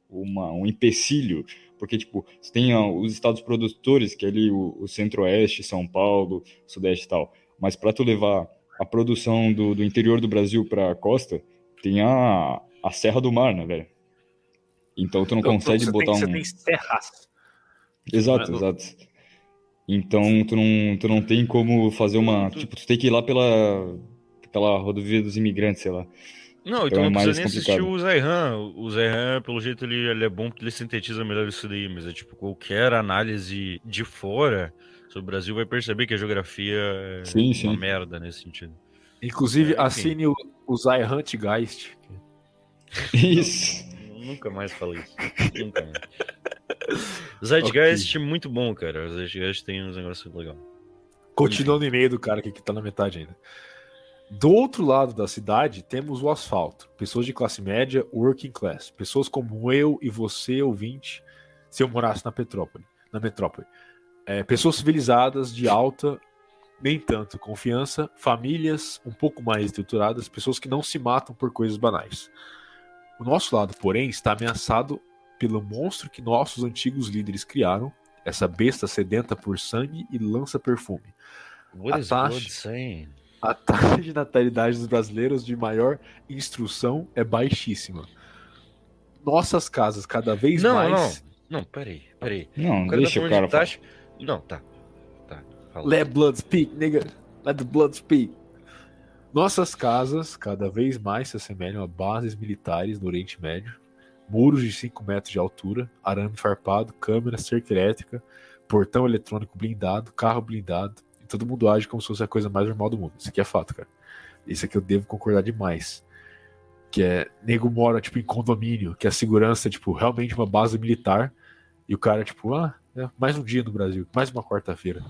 uma, um empecilho, porque, tipo, você tem ó, os estados produtores, que é ali o, o centro-oeste, São Paulo, sudeste e tal, mas para tu levar a produção do, do interior do Brasil para a costa, tem a, a Serra do Mar, né, velho? Então tu não consegue você botar tem, um... Você tem serras. Exato, Não é exato. Então tu não, tu não tem como fazer uma. Tipo, tu tem que ir lá pela, pela rodovia dos imigrantes, sei lá. Não, Então então é não precisa nem assistir complicado. o Zayhan. O pelo jeito, ele, ele é bom porque ele sintetiza melhor isso daí, mas é tipo, qualquer análise de fora o Brasil vai perceber que a geografia é Sim, uma sim. merda nesse sentido. Inclusive, É, assine o, o Zyhunt Geist. Isso. Nunca mais falei isso. Nunca mais. Zeitgeist, muito bom, cara. O Zeitgeist tem uns negócios legais. Continuando no e-mail do cara aqui que tá na metade ainda. Do outro lado da cidade, temos o asfalto. Pessoas de classe média, working class. Pessoas como eu e você, ouvinte, se eu morasse na Petrópole. Na metrópole. É, pessoas civilizadas, de alta, nem tanto confiança, famílias um pouco mais estruturadas, pessoas que não se matam por coisas banais. O nosso lado, porém, está ameaçado pelo monstro que nossos antigos líderes criaram, essa besta sedenta por sangue e lança perfume. What A taxa-? A taxa de natalidade dos brasileiros de maior instrução é baixíssima. Nossas casas cada vez Não, mais. Não, peraí, peraí. Não, O cara deixa tá o cara de falar. taxa. Não, tá. Tá. Fala. Let blood speak, nigga. Let the blood speak. Nossas casas cada vez mais se assemelham a bases militares no Oriente Médio. Muros de 5 metros de altura, arame farpado, câmera, cerca elétrica, portão eletrônico blindado, carro blindado. E todo mundo age como se fosse a coisa mais normal do mundo. Isso aqui é fato, cara. Isso aqui eu devo concordar demais. Que é, nego mora, tipo, em condomínio, que a segurança é, tipo, realmente uma base militar. E o cara, tipo, ah, é mais um dia no Brasil, mais uma quarta-feira.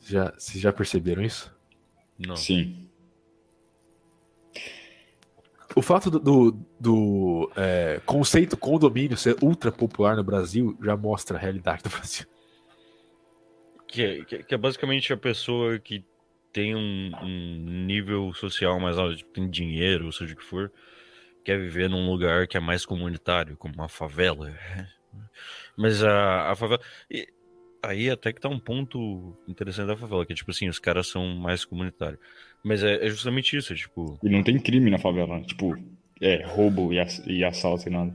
Já, vocês já perceberam isso? Não. Sim. O fato do, do, do, é, conceito condomínio ser ultra popular no Brasil já mostra a realidade do Brasil. Que é, que é- que é basicamente a pessoa que tem um, um nível social mais alto, tipo, tem dinheiro, ou seja o que for, quer viver num lugar que é mais comunitário, como uma favela. Mas a, a favela. e aí até que tá um ponto interessante da favela, que é tipo assim, os caras são mais comunitários. Mas é, é justamente isso, é tipo. E não tem crime na favela. Tipo, é, roubo e, ass- e assalto e nada.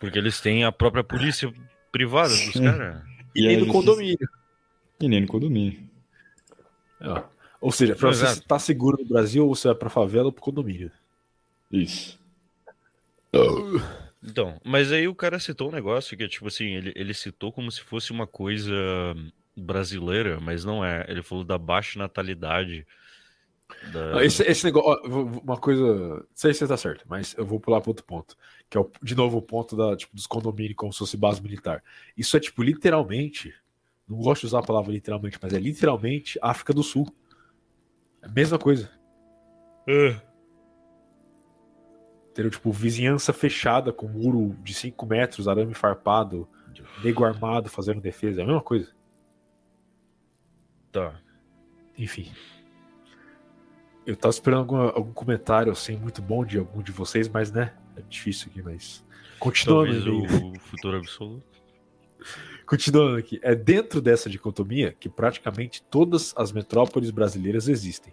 Porque eles têm a própria polícia privada dos caras. E a nem no justiça- condomínio. E nem no condomínio. Ó. Ou seja, pra você Exato. estar seguro no Brasil, ou você vai pra favela ou pro condomínio. Isso. Então, mas aí o cara citou um negócio que é tipo assim, ele, ele citou como se fosse uma coisa brasileira, mas não é. Ele falou da baixa natalidade. Da... Ah, Esse, esse negócio, uma coisa. Não sei se você tá certo, mas eu vou pular para outro ponto. Que é, o- de novo, o ponto da, tipo, dos condomínios como se fosse base militar. Isso é, tipo, literalmente. Não gosto de usar a palavra literalmente, mas é literalmente África do Sul. É a mesma coisa. Ah, Entendeu? Tipo, vizinhança fechada com muro de 5 metros, arame farpado, nego armado fazendo defesa. É a mesma coisa. tá. Enfim. Eu tava esperando alguma- algum comentário assim muito bom de algum de vocês, mas né? É difícil aqui, mas. Continuando, Talvez o futuro absoluto. Continuando aqui. É dentro dessa dicotomia que praticamente todas as metrópoles brasileiras existem.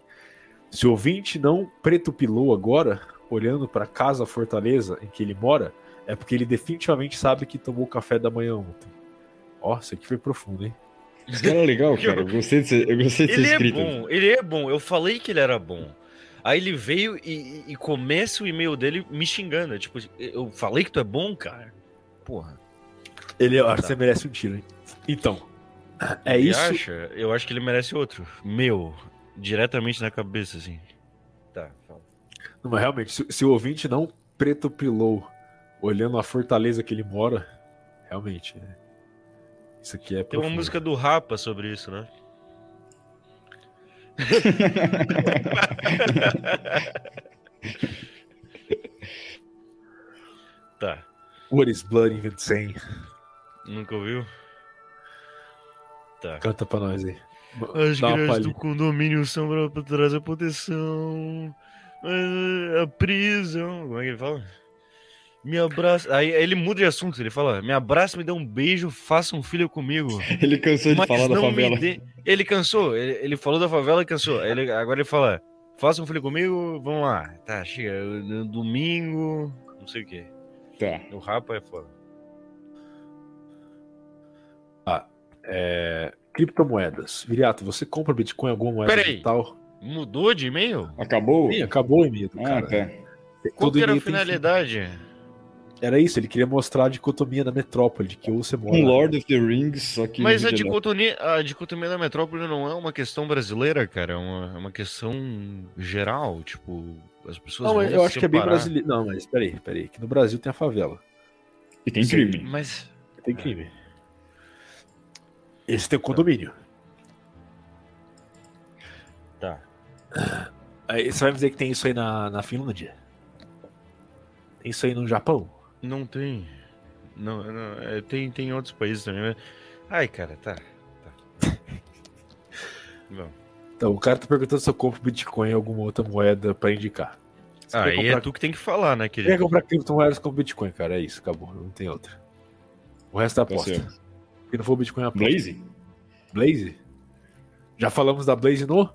Se o ouvinte não pretupilou agora, olhando para casa fortaleza em que ele mora, é porque ele definitivamente sabe que tomou café da manhã ontem. Ó, isso aqui foi profundo, hein? Esse cara é legal, cara. Eu gostei de ser, eu gostei de ser Ele é escrito. bom, ele é bom. Eu falei que ele era bom. Aí ele veio e, e- começa o e-mail dele me xingando. Tipo, eu falei que tu é bom, cara. Porra. Ele, eu acho que você merece um tiro, hein? Então, é Ele isso. Acha? Eu acho que ele merece outro. Meu. Diretamente na cabeça, assim. Mas realmente, se, se o ouvinte não pretupilou olhando a fortaleza que ele mora, realmente, é- isso aqui é Tem uma profundo. música do Rapa sobre isso, né? tá. What is Blood Even Saying? Nunca ouviu? Tá. Canta pra nós aí. As grades do condomínio são pra- trazer proteção. Mas A prisão. Como é que ele fala? Me abraça. Aí ele muda de assunto, ele fala: Me abraça, me dá um beijo, faça um filho comigo. Ele cansou de Mas falar da favela. dê- Ele cansou, ele, ele falou da favela e cansou. Ele- agora ele fala: Faça um filho comigo, vamos lá. Tá, chega. no Domingo, não sei o que. Tá. O rapa é foda. É, criptomoedas. Viriato, você compra Bitcoin alguma moeda Peraí. digital? Mudou de e-mail? Acabou? Ih, acabou o e-mail do Ah, cara. tá. Qual Todo que era a finalidade? Era isso, ele queria mostrar a dicotomia da metrópole, de que ou você mora. Um Lord of the Rings, só que. Mas a dicotomia, a dicotomia da metrópole não é uma questão brasileira, cara. É uma, é uma questão geral. Tipo, as pessoas. Não, vão eu acho que é bem separar. brasileiro. Não, mas peraí, peraí. Que no Brasil tem a favela. E tem crime. Mas. Tem crime. Esse tem o condomínio. Tá. Aí você vai me dizer que tem isso aí na, na Finlândia? Tem isso aí no Japão? Não tem. Não, não, é, tem, tem em outros países também. mas- Ai, cara, tá. tá. Bom. Então, o cara tá perguntando se eu compro Bitcoin ou alguma outra moeda pra indicar. Quer Aí comprar, é tu que tem que falar, né, quer querido? comprar criptomoedas com Bitcoin, cara. É isso, acabou. Não tem outra. O resto é Tá aposta. certo. Se não for Bitcoin, é aposta. Blaze? Blaze? Já falamos da Blaze no?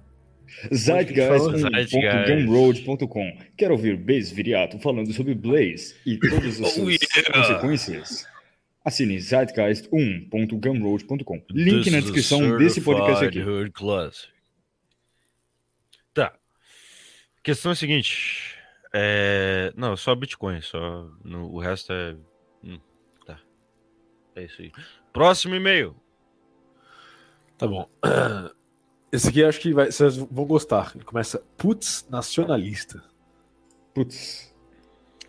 Zeitgeist.gumroad.com Quero ouvir Blaze Viriato falando sobre Blaze e todas as Oh, suas yeah. consequências. Assine zeitgeist1.gumroad.com. Link This na descrição desse podcast aqui. Tá. A questão é a seguinte. É... Não, só Bitcoin. Só... no- O resto é. Hum, Tá. É isso aí. Próximo e-mail. Tá bom. Esse aqui acho que vai- vocês vão gostar. Ele começa Putz Nacionalista. Putz.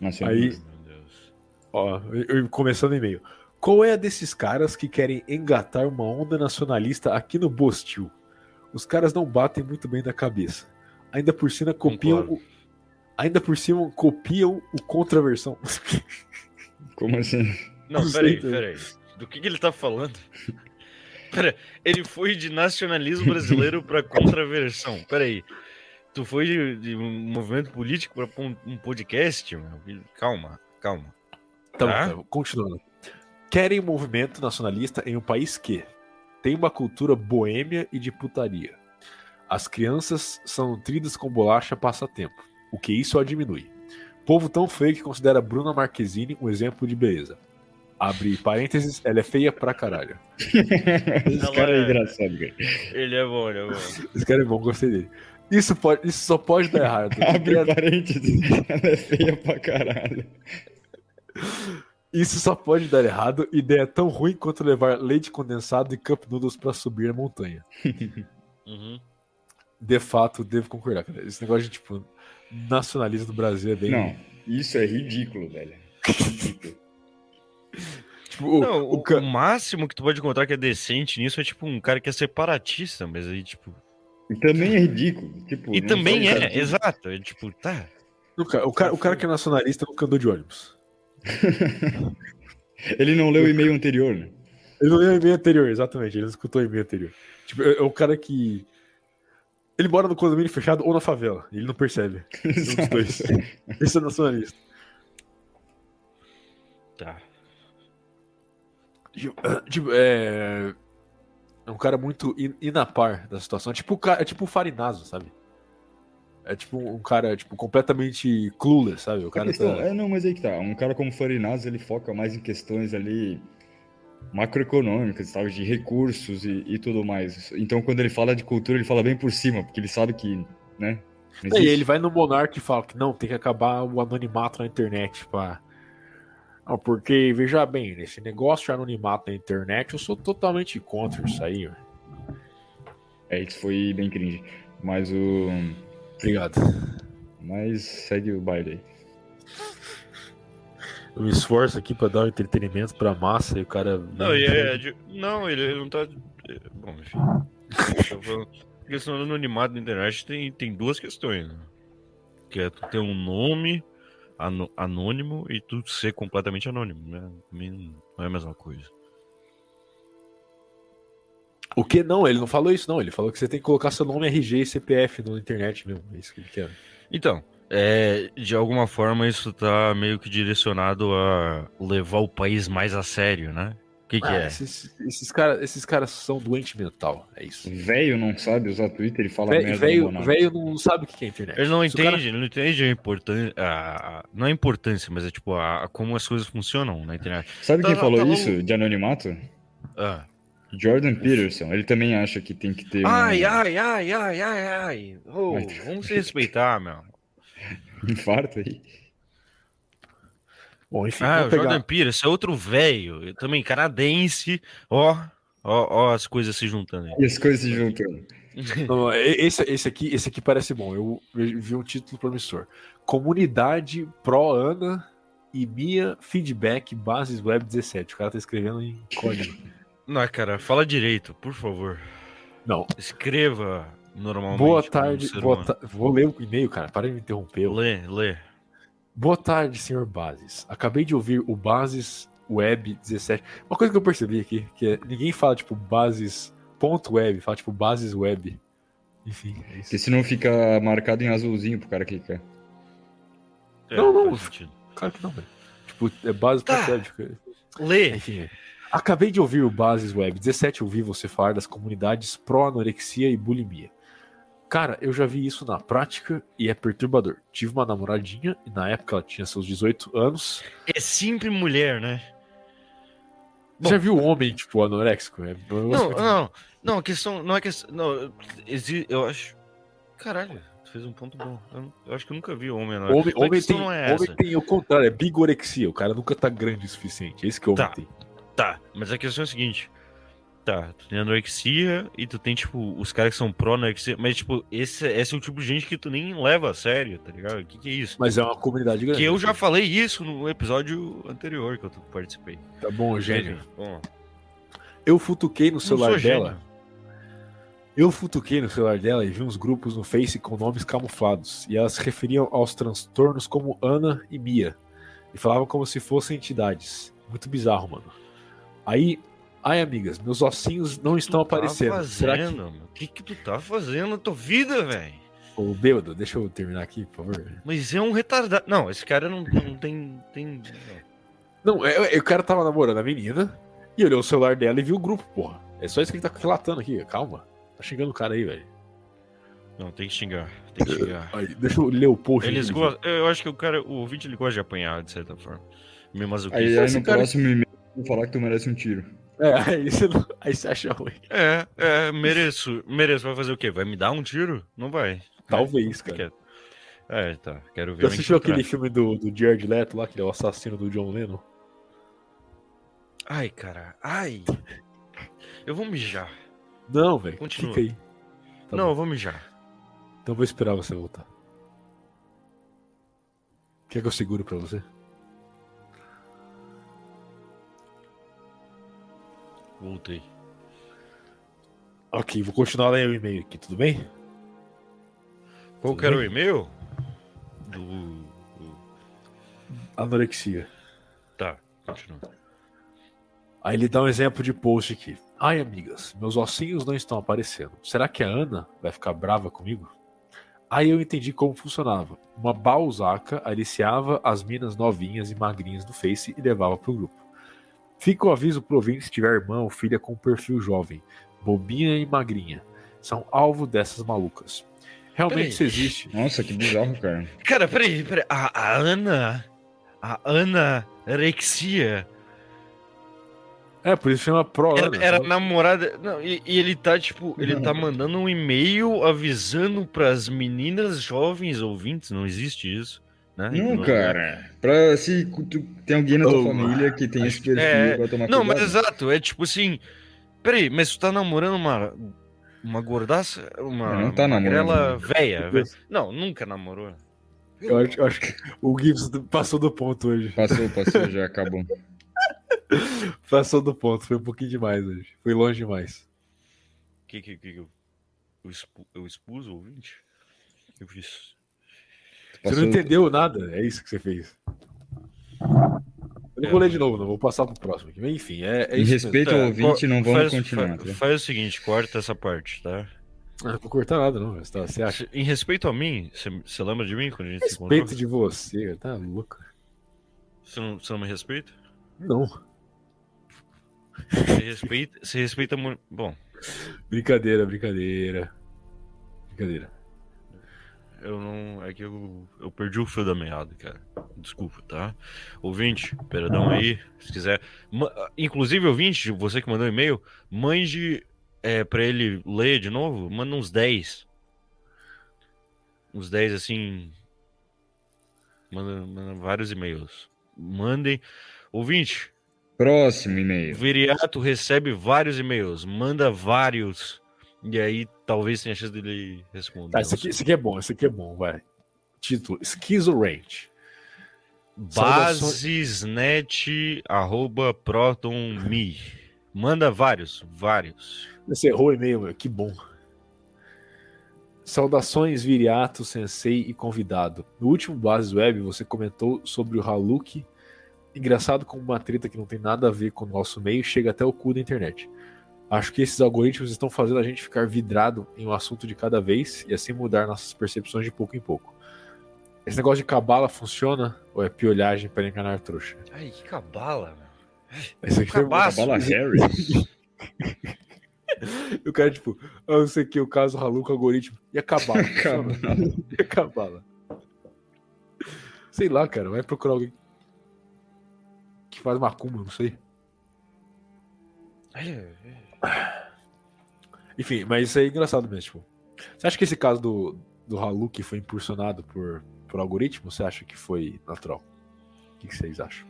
Aí, Nacionalista. Meu Deus. ó, eu- eu- começando o e-mail. Qual é a desses caras que querem engatar uma onda nacionalista aqui no Bostil? Os caras não batem muito bem da cabeça. Ainda por cima copiam Concordo. o, ainda por cima copiam o contraversão. Como assim? Não, Não peraí, sei, peraí. Do que, que ele tá falando? Pera, ele foi de nacionalismo brasileiro pra contraversão. Peraí. Tu foi de, de um movimento político pra um, um podcast? Meu? Calma, calma. Então, Tá. tá, continuando. Querem um movimento nacionalista em um país que tem uma cultura boêmia e de putaria. As crianças são nutridas com bolacha passatempo, o que isso a diminui. Povo tão feio que considera Bruna Marquezine um exemplo de beleza. Abre parênteses, ela é feia pra caralho. Esse cara é é- engraçado, cara. Ele é bom, ele é bom. Esse cara é bom, gostei dele. Isso, pode, isso só pode dar errado. Abre parênteses. Ela é feia pra caralho. Isso só pode dar errado. Ideia tão ruim quanto levar leite condensado e cup noodles pra subir a montanha. Uhum. de fato, devo concordar, cara. Esse negócio de, tipo, nacionalismo do Brasil é bem. Não, isso é ridículo, velho. Ridículo. Tipo, o, Não, o o, ca- o máximo que tu pode encontrar que é decente nisso é tipo um cara que é separatista, mas aí, tipo. E também é ridículo. Tipo, E também é, sentido. exato. É tipo, tá. o, ca- o cara, o cara que é nacionalista nunca andou de ônibus. Ele não leu o e-mail anterior, né? Ele não leu o e-mail anterior, exatamente. Ele não escutou o e-mail anterior. Tipo, é, é o cara que. Ele mora no condomínio fechado ou na favela. Ele não percebe. Um dos dois. Esse é nacionalista. Tá. Tipo, é. É um cara muito in- inapar da situação. É tipo, o é tipo o Farinazo, sabe? É tipo um cara tipo, completamente clueless, sabe? O A cara questão, tá... é, não, mas aí que tá. Um cara como Farinaz, ele foca mais em questões ali macroeconômicas, sabe? De recursos e, e tudo mais. Então, quando ele fala de cultura, ele fala bem por cima, porque ele sabe que, né? não E ele vai no Monark e fala que não, tem que acabar o anonimato na internet, pá. Não, porque, veja bem, nesse negócio de anonimato na internet, eu sou totalmente contra isso aí. É, isso foi bem cringe. Mas o. Obrigado. Mas segue o baile aí. Eu me esforço aqui pra dar um entretenimento pra massa e o cara. Não, e é, de- não ele, ele não tá. é, Bom, enfim. Falando- A questão do anonimato na internet tem, tem duas questões. Né? Que é tu ter um nome anônimo e tu ser completamente anônimo, né? Não é a mesma coisa. O que não? Ele não falou isso, não. Ele falou que você tem que colocar seu nome, RG e CPF na internet mesmo. É isso que ele quer. Então, é, de alguma forma isso tá meio que direcionado a levar o país mais a sério, né? O que, que Ah, é? esses, esses, cara, esses caras são doente mental. É isso. Velho não sabe usar Twitter e fala Vé- merda. Velho velho não sabe o que é internet. Ele não Se o cara- entende, ele não entende a importância. A, não a importância, mas é tipo a, a como as coisas funcionam na internet. Sabe quem Tá- falou tá isso de anonimato? Ah. Jordan Peterson. Ele também acha que tem que ter. um- Ai, ai, ai, ai, ai, ai. Ô, Vai- vamos se respeitar, meu. Infarto aí. Bom, enfim, Ah, o vamos pegar- Jordan Peterson é outro velho, também canadense. Ó, ó, ó as coisas se juntando aí. E as coisas se juntando. Não, e- esse, esse, aqui, esse aqui parece bom. Eu vi um título promissor. Comunidade Pro Ana e Mia Feedback Bases Web 17. O cara tá escrevendo em código. Não, cara, fala direito, por favor. Não. Escreva normalmente. Boa tarde. Boa ta- Vou ler o e-mail, cara. Para de me interromper. Lê, lê. Boa tarde, senhor Bases. Acabei de ouvir o Bases Web 17. Uma coisa que eu percebi aqui, que é, ninguém fala tipo bases.web, fala tipo bases web. Enfim, é isso. Porque senão fica marcado em azulzinho pro cara clicar. É, Não, não. Claro que não, velho. Tipo, é bases Tá. pra tipo, Lê. Enfim, é. acabei de ouvir o Bases Web 17, ouvi você falar das comunidades pró-anorexia e bulimia. Cara, eu já vi isso na prática e é perturbador. Tive uma namoradinha e na época ela tinha seus 18 anos. É sempre mulher, né? Bom. Já viu homem, tipo, anoréxico? É, Não, muito- não, não, a questão não é questão. Não, exi- eu acho. Caralho, tu fez um ponto bom. Eu, eu acho que eu nunca vi homem anônimo. Homem, homem, tem, não é homem essa. tem o contrário, é bigorexia. O cara nunca tá grande o suficiente. É isso que homem Tá. tem. Tá, mas a questão é a seguinte. Tá, tu tem anorexia e tu tem, tipo, os caras que são pró-anorexia, mas, tipo, esse, esse é o tipo de gente que tu nem leva a sério, tá ligado? O que, que é isso? Mas é uma comunidade grande. Que eu já falei isso no episódio anterior que eu participei. Tá bom, gênio. Bom, Eu futuquei no celular dela. gênio. Eu futuquei no celular dela e vi uns grupos no Face com nomes camuflados. E elas se referiam aos transtornos como Ana e Mia. E falavam como se fossem entidades. Muito bizarro, mano. Aí, ai amigas, meus ossinhos não estão Tu tá aparecendo. Será que. fazendo, meu? O que que tu tá fazendo na tua vida, velho? Ô, bêbado, deixa eu terminar aqui, por favor. Mas é um retardado. Não, esse cara não, não tem. tem... Não, é, é, o cara tava namorando a menina e olhou o celular dela e viu o grupo, porra. É só isso que ele tá relatando aqui, calma. Tá xingando o cara aí, velho. Não, tem que xingar. Tem que xingar. Aí, Deixa eu ler o post. Eles aqui. gostam. Eu acho que o cara, o ouvinte, ele gosta de apanhar, de certa forma. Me Aí, masoquista. aí esse no cara- próximo e-mail eu vou falar que tu merece um tiro. É, aí você, não- aí você acha ruim. É, é, mereço. Mereço. Vai fazer o quê? Vai me dar um tiro? Não vai. Talvez, Fica cara. É, tá. Quero ver. Você assistiu aquele filme do, do Jared Leto lá, que é o assassino do John Lennon? Ai, cara. Ai. Eu vou mijar. Não, velho. Continua. Fica aí. Tá não, bom. eu vou mijar. Então eu vou esperar você voltar. Quer que eu seguro pra você? Voltei. Ok, vou continuar lendo o e-mail aqui, tudo bem? Qual Tudo que era o e-mail? Do. do- Anorexia. Tá, continua. Aí ele dá um exemplo de post aqui. Ai, amigas, meus ossinhos não estão aparecendo. Será que a Ana vai ficar brava comigo? Aí eu entendi como funcionava. Uma balzaca aliciava as minas novinhas e magrinhas do Face e levava pro grupo. Fica o aviso pro ouvinte se tiver irmã ou filha com perfil jovem, bobinha e magrinha. São alvo dessas malucas. Realmente Peraí. isso existe. Nossa, que bizarro, cara. Cara, peraí, peraí. A, a Ana. A Ana Rexia É, por isso chama Pro era, Ana. era sabe? namorada. Não, e, e ele tá, tipo, ele tá mandando um e-mail avisando pras meninas jovens ouvintes. Não existe isso, né? Não, Não- cara. Pra se tu tem alguém na tua Oh, família que tem esse perfil, É, vai tomar Não, mas cuidado. exato, é tipo assim. Peraí, mas tu tá namorando uma. Uma gordaça? Uma Não, não tá namorando. velha. Não, nunca namorou. Eu acho, eu acho que o Gibbs passou do ponto hoje. Passou, passou, já acabou. Passou do ponto, foi um pouquinho demais hoje. Foi longe demais. Que que, que, que eu, eu, expu, eu expus o ouvinte? Eu fiz. Você não entendeu nada, é isso que você fez. Eu não É. vou ler de novo, não. Vou passar pro próximo aqui. Enfim, é, é Em isso respeito ao ouvinte, não vamos faz, continuar. fa- tá? faz o seguinte, corta essa parte, tá? Ah, Não vou cortar nada, não. Você, tá- você acha? Em respeito a mim, você- você lembra de mim quando a gente se Respeito encontrou? de você, tá louco. Você não, você não me respeita? Não. Você respeita, você respeita muito. Bom, Brincadeira, brincadeira. Brincadeira. Eu não. É que eu, eu perdi o fio da meada, cara. Desculpa, tá? Ouvinte, perdão aí, se quiser. Ma- Inclusive, ouvinte, você que mandou um e-mail, mande é, pra ele ler de novo, manda uns 10. Uns 10 assim. Manda, manda vários e-mails. Mandem. Ouvinte, Próximo e-mail. Viriato recebe vários e-mails, manda vários. E aí talvez tenha chance dele responder. Tá, esse aqui, esse aqui é bom, esse aqui é bom, vai. Título: Schizo Range. Basesnet arroba protonme. Manda vários, vários. Você errou o e-mail, meu, que bom. Saudações, Viriato, Sensei e convidado. No último Bases Web você comentou sobre o Haluk. Engraçado como uma treta que não tem nada a ver com o nosso meio chega até o cu da internet. Acho que esses algoritmos estão fazendo a gente ficar vidrado em um assunto de cada vez e assim mudar nossas percepções de pouco em pouco. Esse negócio de cabala funciona ou é piolhagem para enganar trouxa? Ai, que cabala, meu. Esse aqui foi Cabaço. Bala Harris. O cara, tipo, ah, não sei o que, o caso Haluca algoritmo. E a cabala? Cabala. e a cabala? Sei lá, cara, vai procurar alguém que faz macumba, não sei. Enfim, mas isso aí é engraçado mesmo, tipo. Você acha que esse caso do, do Haluk foi impulsionado por, por algoritmo? Você acha que foi natural? O que, que vocês acham?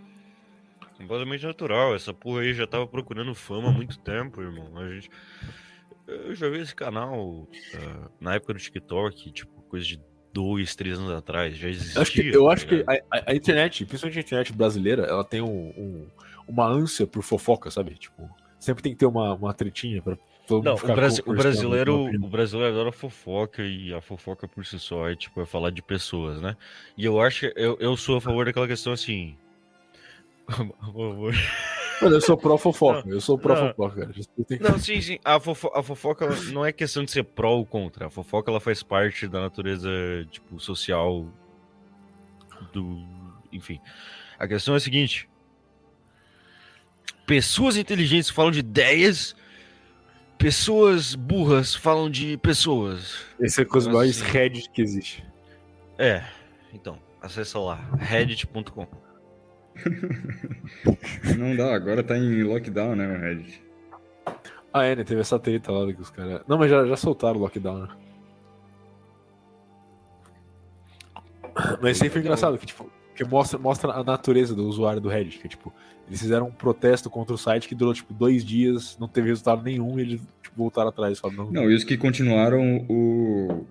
Completamente natural. Essa porra aí já tava procurando fama há muito tempo, irmão. A gente. Eu já vi esse canal ah, na época do TikTok, tipo, coisa de dois, três anos atrás. Já existia. Eu acho que, eu tá acho que a- a internet, principalmente a internet brasileira, ela tem um, um- uma ânsia por fofoca, sabe? Tipo, sempre tem que ter uma, uma tretinha pra todo Não, o, brasi- o brasileiro, o brasileiro adora fofoca e a fofoca por si só é tipo é falar de pessoas, né? E eu acho que eu, eu sou a favor daquela questão assim. a favor. Mano, eu sou pró-fofoca, eu sou pró-fofoca, cara. Que- Não, sim, sim. A, fofo- a fofoca não é questão de ser pró ou contra. A fofoca ela faz parte da natureza tipo social do, enfim. A questão é a seguinte: pessoas inteligentes falam de ideias, pessoas burras falam de pessoas. Esse é a coisa Nossa, mais sim. Reddit que existe. É, então, acessa lá, reddit.com. Não dá, agora tá em lockdown, né, o Reddit. Ah, é, né? Teve essa treta lá que os caras. Não, mas já, já soltaram o lockdown, né? Mas sempre foi engraçado, que, tipo, que mostra, mostra a natureza do usuário do Reddit, que tipo, eles fizeram um protesto contra o site que durou, tipo, dois dias, não teve resultado nenhum, e eles, tipo, voltaram atrás, falaram, não, Não, e os que continuaram, o.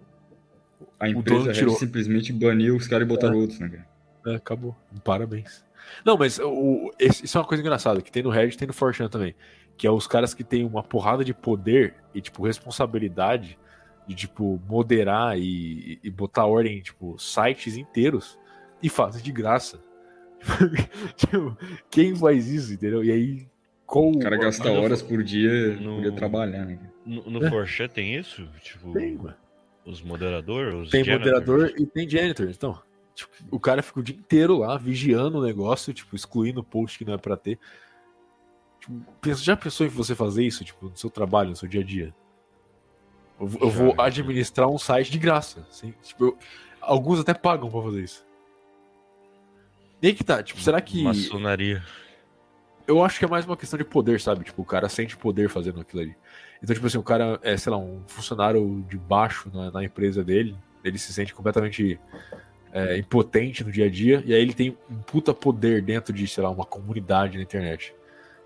A empresa tirou. simplesmente baniu os caras e botaram outros, né, cara? É, acabou. Parabéns. Não, mas o, esse- isso é uma coisa engraçada, que tem no Reddit, tem no 4chan também. Que é os caras que têm uma porrada de poder e, tipo, responsabilidade de, tipo, moderar e, e botar ordem em, tipo, sites inteiros e fazem de graça. tipo, quem faz isso, entendeu? E aí, com O cara gasta horas por dia, no- podia trabalhar, né? No, no 4chan tem isso? Tipo, Tem, mano. os moderadores? Os Tem janitors? moderador e tem janitor. Então, tipo, o cara fica o dia inteiro lá vigiando o negócio, tipo, excluindo o post que não é pra ter. Tipo, já pensou em você fazer isso, tipo, no seu trabalho, no seu dia a dia? Eu, vou- eu Já, vou administrar um site de graça. Assim, tipo, eu- alguns até pagam pra fazer isso. E aí que tá, tipo, será que. Maçonaria. Eu acho que é mais uma questão de poder, sabe? Tipo, o cara sente poder fazendo aquilo ali. Então, tipo assim, o cara é, sei lá, um funcionário de baixo na, na empresa dele, ele se sente completamente é, impotente no dia a dia, e aí ele tem um puta poder dentro de, sei lá, uma comunidade na internet.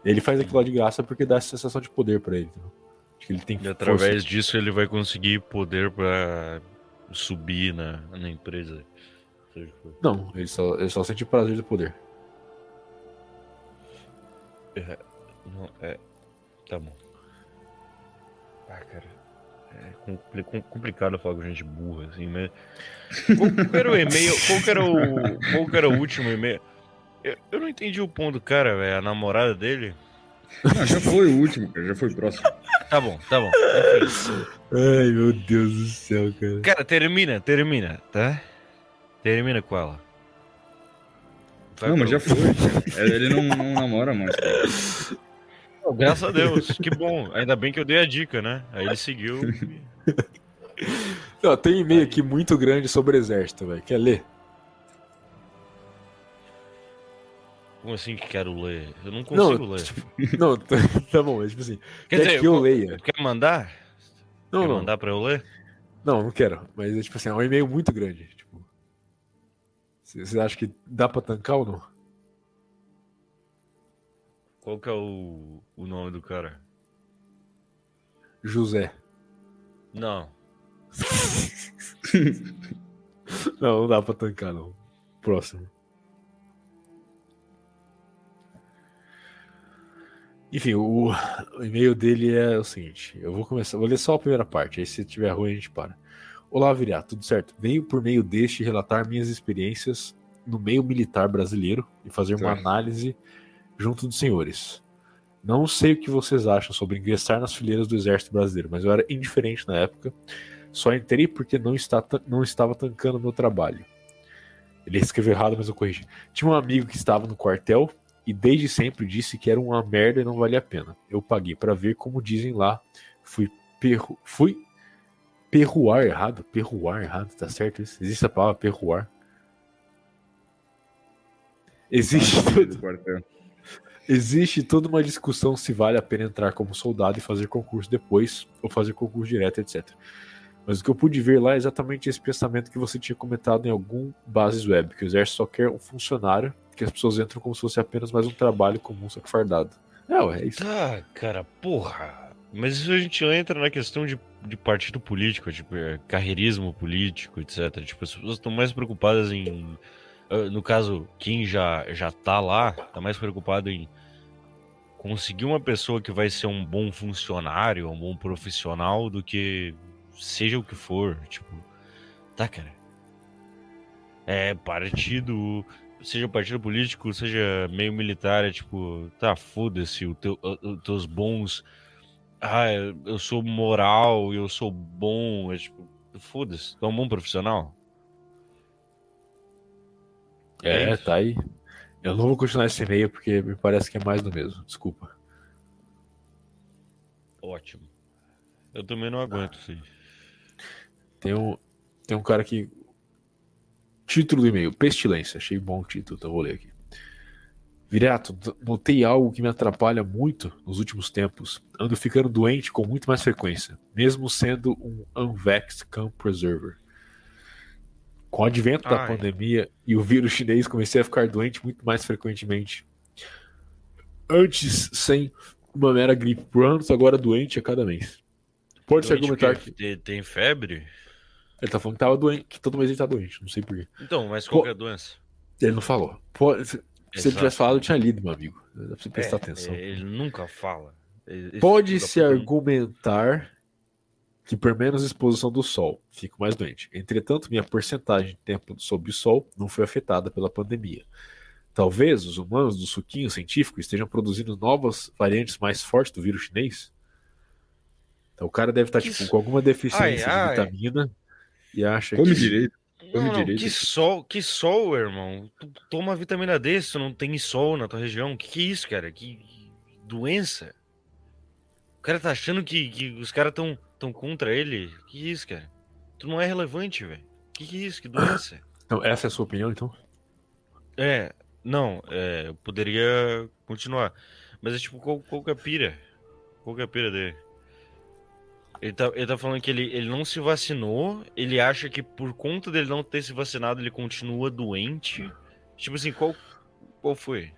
E ele faz aquilo lá de graça porque dá essa sensação de poder pra ele. entendeu? Acho que ele tem E força. através disso ele vai conseguir poder pra subir na, na empresa. Seja o que for. Não, ele só, ele só sente prazer do poder. Não, é. Tá bom. Ah, cara. É complicado falar com gente burra, assim, mas. Qual, era o e-mail? Qual era o, qual era o último e-mail? Eu, eu não entendi o ponto do cara, velho. A namorada dele. Não, já foi o último, cara. Já foi o próximo. Tá bom, tá bom. Ai, meu Deus do céu, cara. Cara, termina, termina, tá? Termina com ela. Vai não, mas já foi. Ele não, não namora mais. Oh, graças a Deus, que bom. Ainda bem que eu dei a dica, né? Aí ele seguiu. Não, tem e-mail aqui muito grande sobre exército, velho. Quer ler? Como assim que quero ler? Eu não consigo não, ler. Tipo, não, tá, tá, bom, mas tipo assim. Quer, quer dizer, que eu, eu leia? Quer mandar? Não, quer não. mandar pra eu ler? Não, não quero. Mas é tipo assim, é um e-mail muito grande. Você acha que dá pra tancar ou não? Qual que é o, o nome do cara? José. Não. não, não dá pra tancar, não. Próximo. Enfim, o, o, e-mail dele é o seguinte: eu vou começar, vou ler só a primeira parte, aí se tiver ruim a gente para. Olá, Virá, tudo certo? Venho por meio deste relatar minhas experiências no meio militar brasileiro e fazer uma análise junto dos senhores. Não sei o que vocês acham sobre ingressar nas fileiras do exército brasileiro, mas eu era indiferente na época. Só entrei porque não, está, não estava tancando meu trabalho. Ele escreveu errado, mas eu corrigi. Tinha um amigo que estava no quartel e desde sempre disse que era uma merda e não valia a pena. Eu paguei para ver, como dizem lá, fui perru... fui perruar errado, perruar errado, tá certo isso? Existe a palavra perruar? Existe todo... Existe toda uma discussão se vale a pena entrar como soldado e fazer concurso depois, ou fazer concurso direto, etc. Mas o que eu pude ver lá é exatamente esse pensamento que você tinha comentado em algum bases web, que o exército só quer um funcionário que as pessoas entram como se fosse apenas mais um trabalho comum, só que fardado. É, ué, é isso. Tá, cara, porra. Mas isso a gente entra na questão de, de partido político, tipo, é, carreirismo político, etc. Tipo, as pessoas estão mais preocupadas em. Ah, no caso, quem já, já tá lá, tá mais preocupado em conseguir uma pessoa que vai ser um bom funcionário, um bom profissional, do que seja o que for. Tipo, tá, cara. É partido seja partido político, seja meio militar, é tipo, tá, foda-se, o teu, os teus bons. Ah, eu sou moral, eu sou bom, é tipo, foda-se, tu é um bom profissional. É, é tá aí. Eu não vou continuar esse e-mail porque me parece que é mais do mesmo, desculpa. Ótimo. Eu também não aguento, sim. Tem um, tem um cara que Título do e-mail: Pestilência. Achei bom o título, então vou ler aqui. Virato, notei algo que me atrapalha muito nos últimos tempos. Ando ficando doente com muito mais frequência, mesmo sendo um Unvexed Camp Preserver. Com o advento Ai. da pandemia e o vírus chinês, comecei a ficar doente muito mais frequentemente. Antes, sem uma mera gripe por anos, agora doente a cada mês. Pode-se argumentar que. Tem febre? Ele tá falando que tava doente, que todo mês ele tá doente, não sei porquê. Então, mas qual Pô, é a doença? Ele não falou. Pô, se, se ele tivesse falado, eu tinha lido, meu amigo. Dá pra você prestar é, atenção. Ele nunca fala. Pode-se argumentar que por menos exposição do sol fico mais doente. Entretanto, minha porcentagem de tempo sob o sol não foi afetada pela pandemia. Talvez os humanos do suquinho científico estejam produzindo novas variantes mais fortes do vírus chinês. Então o cara deve estar tipo, com alguma deficiência ai, ai. de vitamina e acha Come que... direito. Não, direito. Que sol, que sol, irmão. Tu toma vitamina D se tu não tem sol na tua região. Que que é isso, cara? Que, que doença. O cara tá achando que, que os caras tão, tão contra ele. Que isso, cara? Tu não é relevante, velho. Que que é isso? Que doença. Então, essa é a sua opinião, então? É, não, é, eu poderia continuar. Mas é tipo, qual, qual que é a pira? Qual que é a pira dele? Ele tá, ele tá falando que ele, ele não se vacinou, ele acha que por conta dele não ter se vacinado, ele continua doente. Tipo assim, qual, qual foi?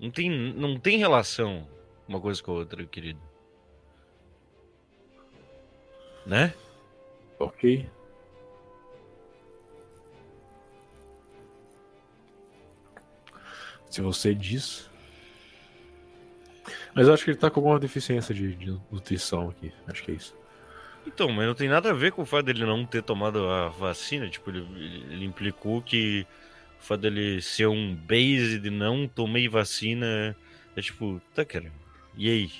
Não tem, não tem relação uma coisa com a outra, querido. Né? Ok. Se você diz. Mas eu acho que ele tá com alguma deficiência de, de nutrição aqui. Acho que é isso. Então, mas não tem nada a ver com o fato dele não ter tomado a vacina. Tipo, ele, ele implicou que o fato dele ser um base de não tomei vacina é tipo, tá, cara. E aí?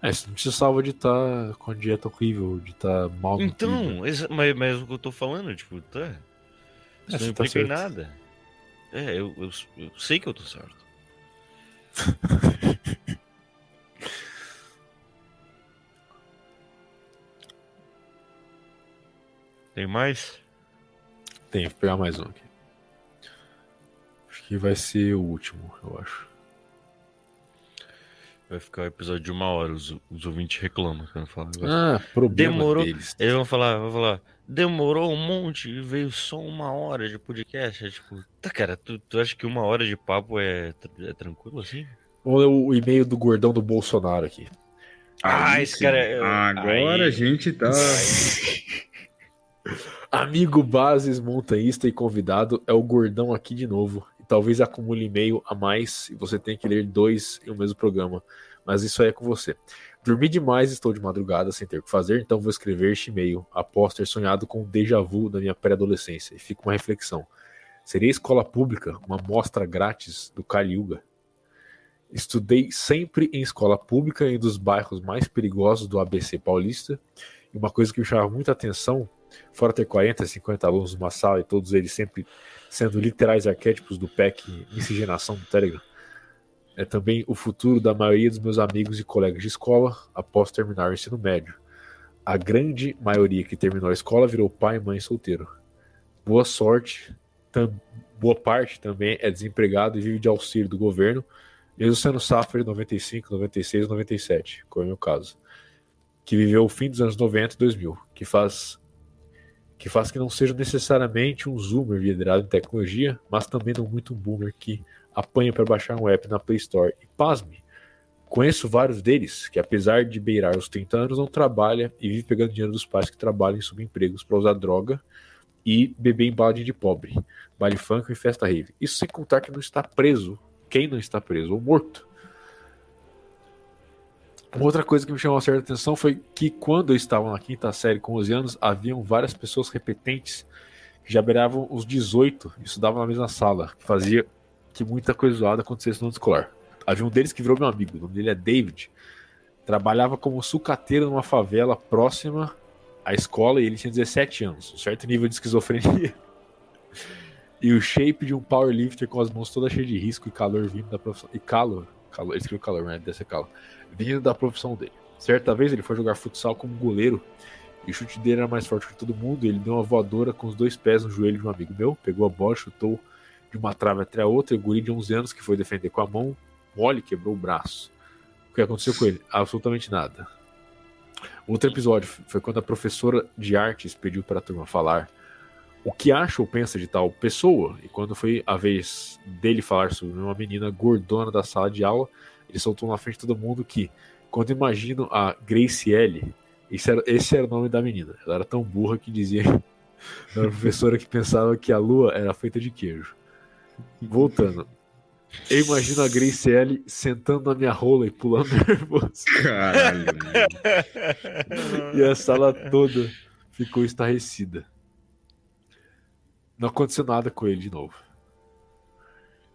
É, você não se salva de estar tá com a dieta horrível, de estar tá mal Então, mas, mas o que eu tô falando, tipo, tá. Isso é, não tá implica tá em nada. É, eu, eu, eu sei que eu tô certo. Tem mais? Tem, vou pegar mais um aqui. Acho que vai ser o último, eu acho. Vai ficar o um episódio de uma hora, os, os ouvintes reclamam quando falam. Ah, problema Demorou. Deles. Eles vão falar, vão falar, demorou um monte e veio só uma hora de podcast. É tipo, tá, cara, tu, tu acha que uma hora de papo é, é tranquilo assim? Vamos ler o e-mail do gordão do Bolsonaro aqui. Ah, esse cara é. Agora Aí. a gente tá. Amigo Bases, montanhista e convidado, é o gordão aqui de novo. E talvez acumule e-mail a mais e você tenha que ler dois em um mesmo programa. Mas isso aí é com você. Dormi demais, estou de madrugada sem ter o que fazer, então vou escrever este e-mail após ter sonhado com um déjà vu da minha pré-adolescência. E fica uma reflexão. Seria escola pública uma mostra grátis do Kali Yuga? Estudei sempre em escola pública em um dos bairros mais perigosos do ABC paulista. E uma coisa que me chamava muita atenção fora ter 40, 50 alunos numa sala e todos eles sempre sendo literais arquétipos do PEC miscigenação do Telegram, é também o futuro da maioria dos meus amigos e colegas de escola após terminar o ensino médio. A grande maioria que terminou a escola virou pai e mãe solteiro. Boa sorte, boa parte também é desempregado e vive de auxílio do governo, mesmo sendo safra de 95, 96, 97, como é o meu caso, que viveu o fim dos anos 90 e 2000, que faz que faz que não seja necessariamente um zoomer liderado em tecnologia, mas também não muito um boomer que apanha para baixar um app na Play Store. E pasme, conheço vários deles que, apesar de beirar os 30 anos, não trabalha e vive pegando dinheiro dos pais que trabalham em subempregos para usar droga e beber em balde de pobre, baile funk e festa rave. Isso sem contar que não está preso. Quem não está preso? Ou morto. Uma outra coisa que me chamou a certa atenção foi que quando eu estava na quinta série com 11 anos, haviam várias pessoas repetentes que já beiravam os 18 e estudavam na mesma sala, que fazia que muita coisa zoada acontecesse no escolar. Havia um deles que virou meu amigo, o nome dele é David. Trabalhava como sucateiro numa favela próxima à escola e ele tinha 17 anos, um certo nível de esquizofrenia. e o shape de um powerlifter com as mãos todas cheias de risco e calor vindo da profissão. E calor, calor ele escreveu calor, né? Deve ser calor vindo da profissão dele. Certa vez ele foi jogar futsal como goleiro e o chute dele era mais forte que todo mundo. ele deu uma voadora com os dois pés no joelho de um amigo meu, pegou a bola, chutou de uma trave até a outra. E o guri de 11 anos que foi defender com a mão mole quebrou o braço. O que aconteceu com ele? Absolutamente nada. Outro episódio foi quando a professora de artes pediu para a turma falar o que acha ou pensa de tal pessoa. E quando foi a vez dele falar sobre uma menina gordona da sala de aula, ele soltou na frente de todo mundo que, quando imagino a Graciele, esse era, esse era o nome da menina. Ela era tão burra que dizia. Era a professora que pensava que a lua era feita de queijo. Voltando. Eu imagino a Graciele sentando na minha rola e pulando nervoso. Caralho. e a sala toda ficou estarrecida. Não aconteceu nada com ele de novo.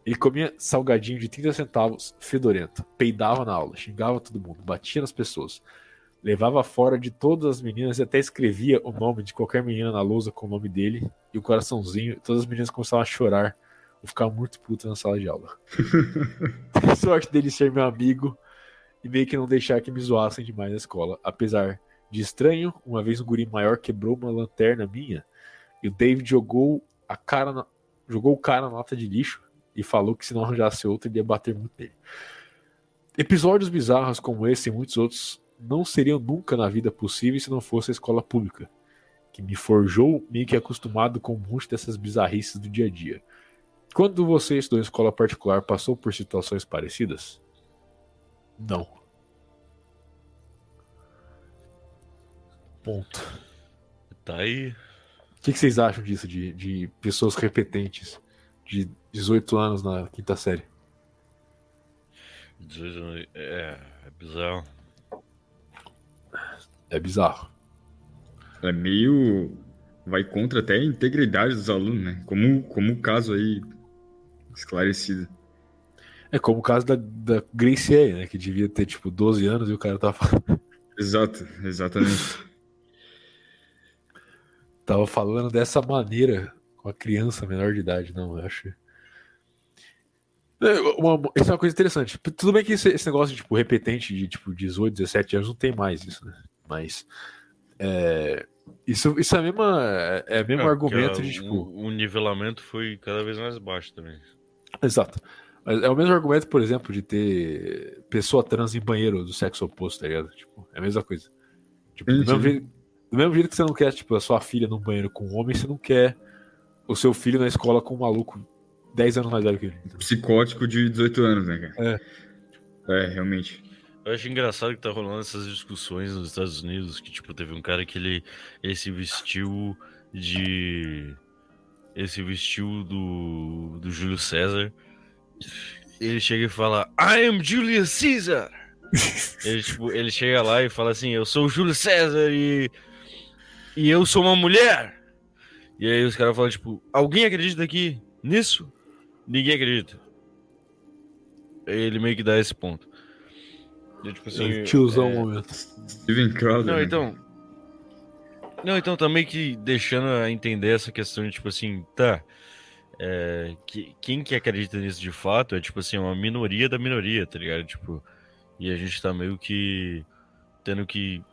Ele comia salgadinho de 30 centavos, fedorento, peidava na aula, xingava todo mundo, batia nas pessoas, levava fora de todas as meninas e até escrevia o nome de qualquer menina na lousa com o nome dele e o coraçãozinho. Todas as meninas começavam a chorar ou ficar muito putas na sala de aula. sorte dele ser meu amigo e meio que não deixar que me zoassem demais na escola. Apesar de estranho, uma vez um guri maior quebrou uma lanterna minha e o David jogou a cara na... jogou o cara na nota de lixo e falou que se não arranjasse outro, ele ia bater muito nele. Episódios bizarros como esse e muitos outros não seriam nunca na vida possíveis se não fosse a escola pública, que me forjou meio que acostumado com um monte dessas bizarrices do dia a dia. Quando você estudou em escola particular, passou por situações parecidas? Não. Ponto. Tá aí. O que, que vocês acham disso, de, de pessoas repetentes? de 18 anos na quinta série. 18 anos. É, é bizarro. É bizarro. É meio. Vai contra até a integridade dos alunos, né? Como, como o caso aí esclarecido. É como o caso da, da Gracie aí, né? Que devia ter, tipo, 12 anos e o cara tava falando, Exato, exatamente. tava falando dessa maneira com a criança menor de idade. Não, eu acho. É, uma- isso é uma coisa interessante. Tudo bem que esse, esse negócio, tipo, repetente de, tipo, 18, 17 anos não tem mais isso, né? Mas. É, isso, isso é, mesma, é o mesmo É, argumento porque de, a- tipo. O, o nivelamento foi cada vez mais baixo também. Exato. É o mesmo argumento, por exemplo, de ter pessoa trans em banheiro do sexo oposto, tá ligado? Tipo, é a mesma coisa. Tipo, do, mesmo jeito, do mesmo jeito que você não quer, tipo, a sua filha num banheiro com um homem, você não quer o seu filho na escola com um maluco 10 anos mais velho que ele. Psicótico de 18 anos, né, cara? É. É, realmente. Eu acho engraçado que tá rolando essas discussões nos Estados Unidos, que tipo, teve um cara que ele, ele se vestiu de. Ele se vestiu do, do Júlio César. Ele chega e fala, I am Julius Caesar! ele, tipo, ele chega lá e fala assim, eu sou o Júlio César e. E eu sou uma mulher! E aí os caras falam, tipo, alguém acredita aqui nisso? Ninguém acredita. Ele meio que dá esse ponto. E, tipo assim, Tiozão é, um momento. Steven Crowder. não, né? então. Não, então também que deixando a entender essa questão de tipo assim, tá. é, que, quem que acredita nisso de fato é tipo assim, uma minoria da minoria, tá ligado? Tipo, e a gente tá meio que tendo que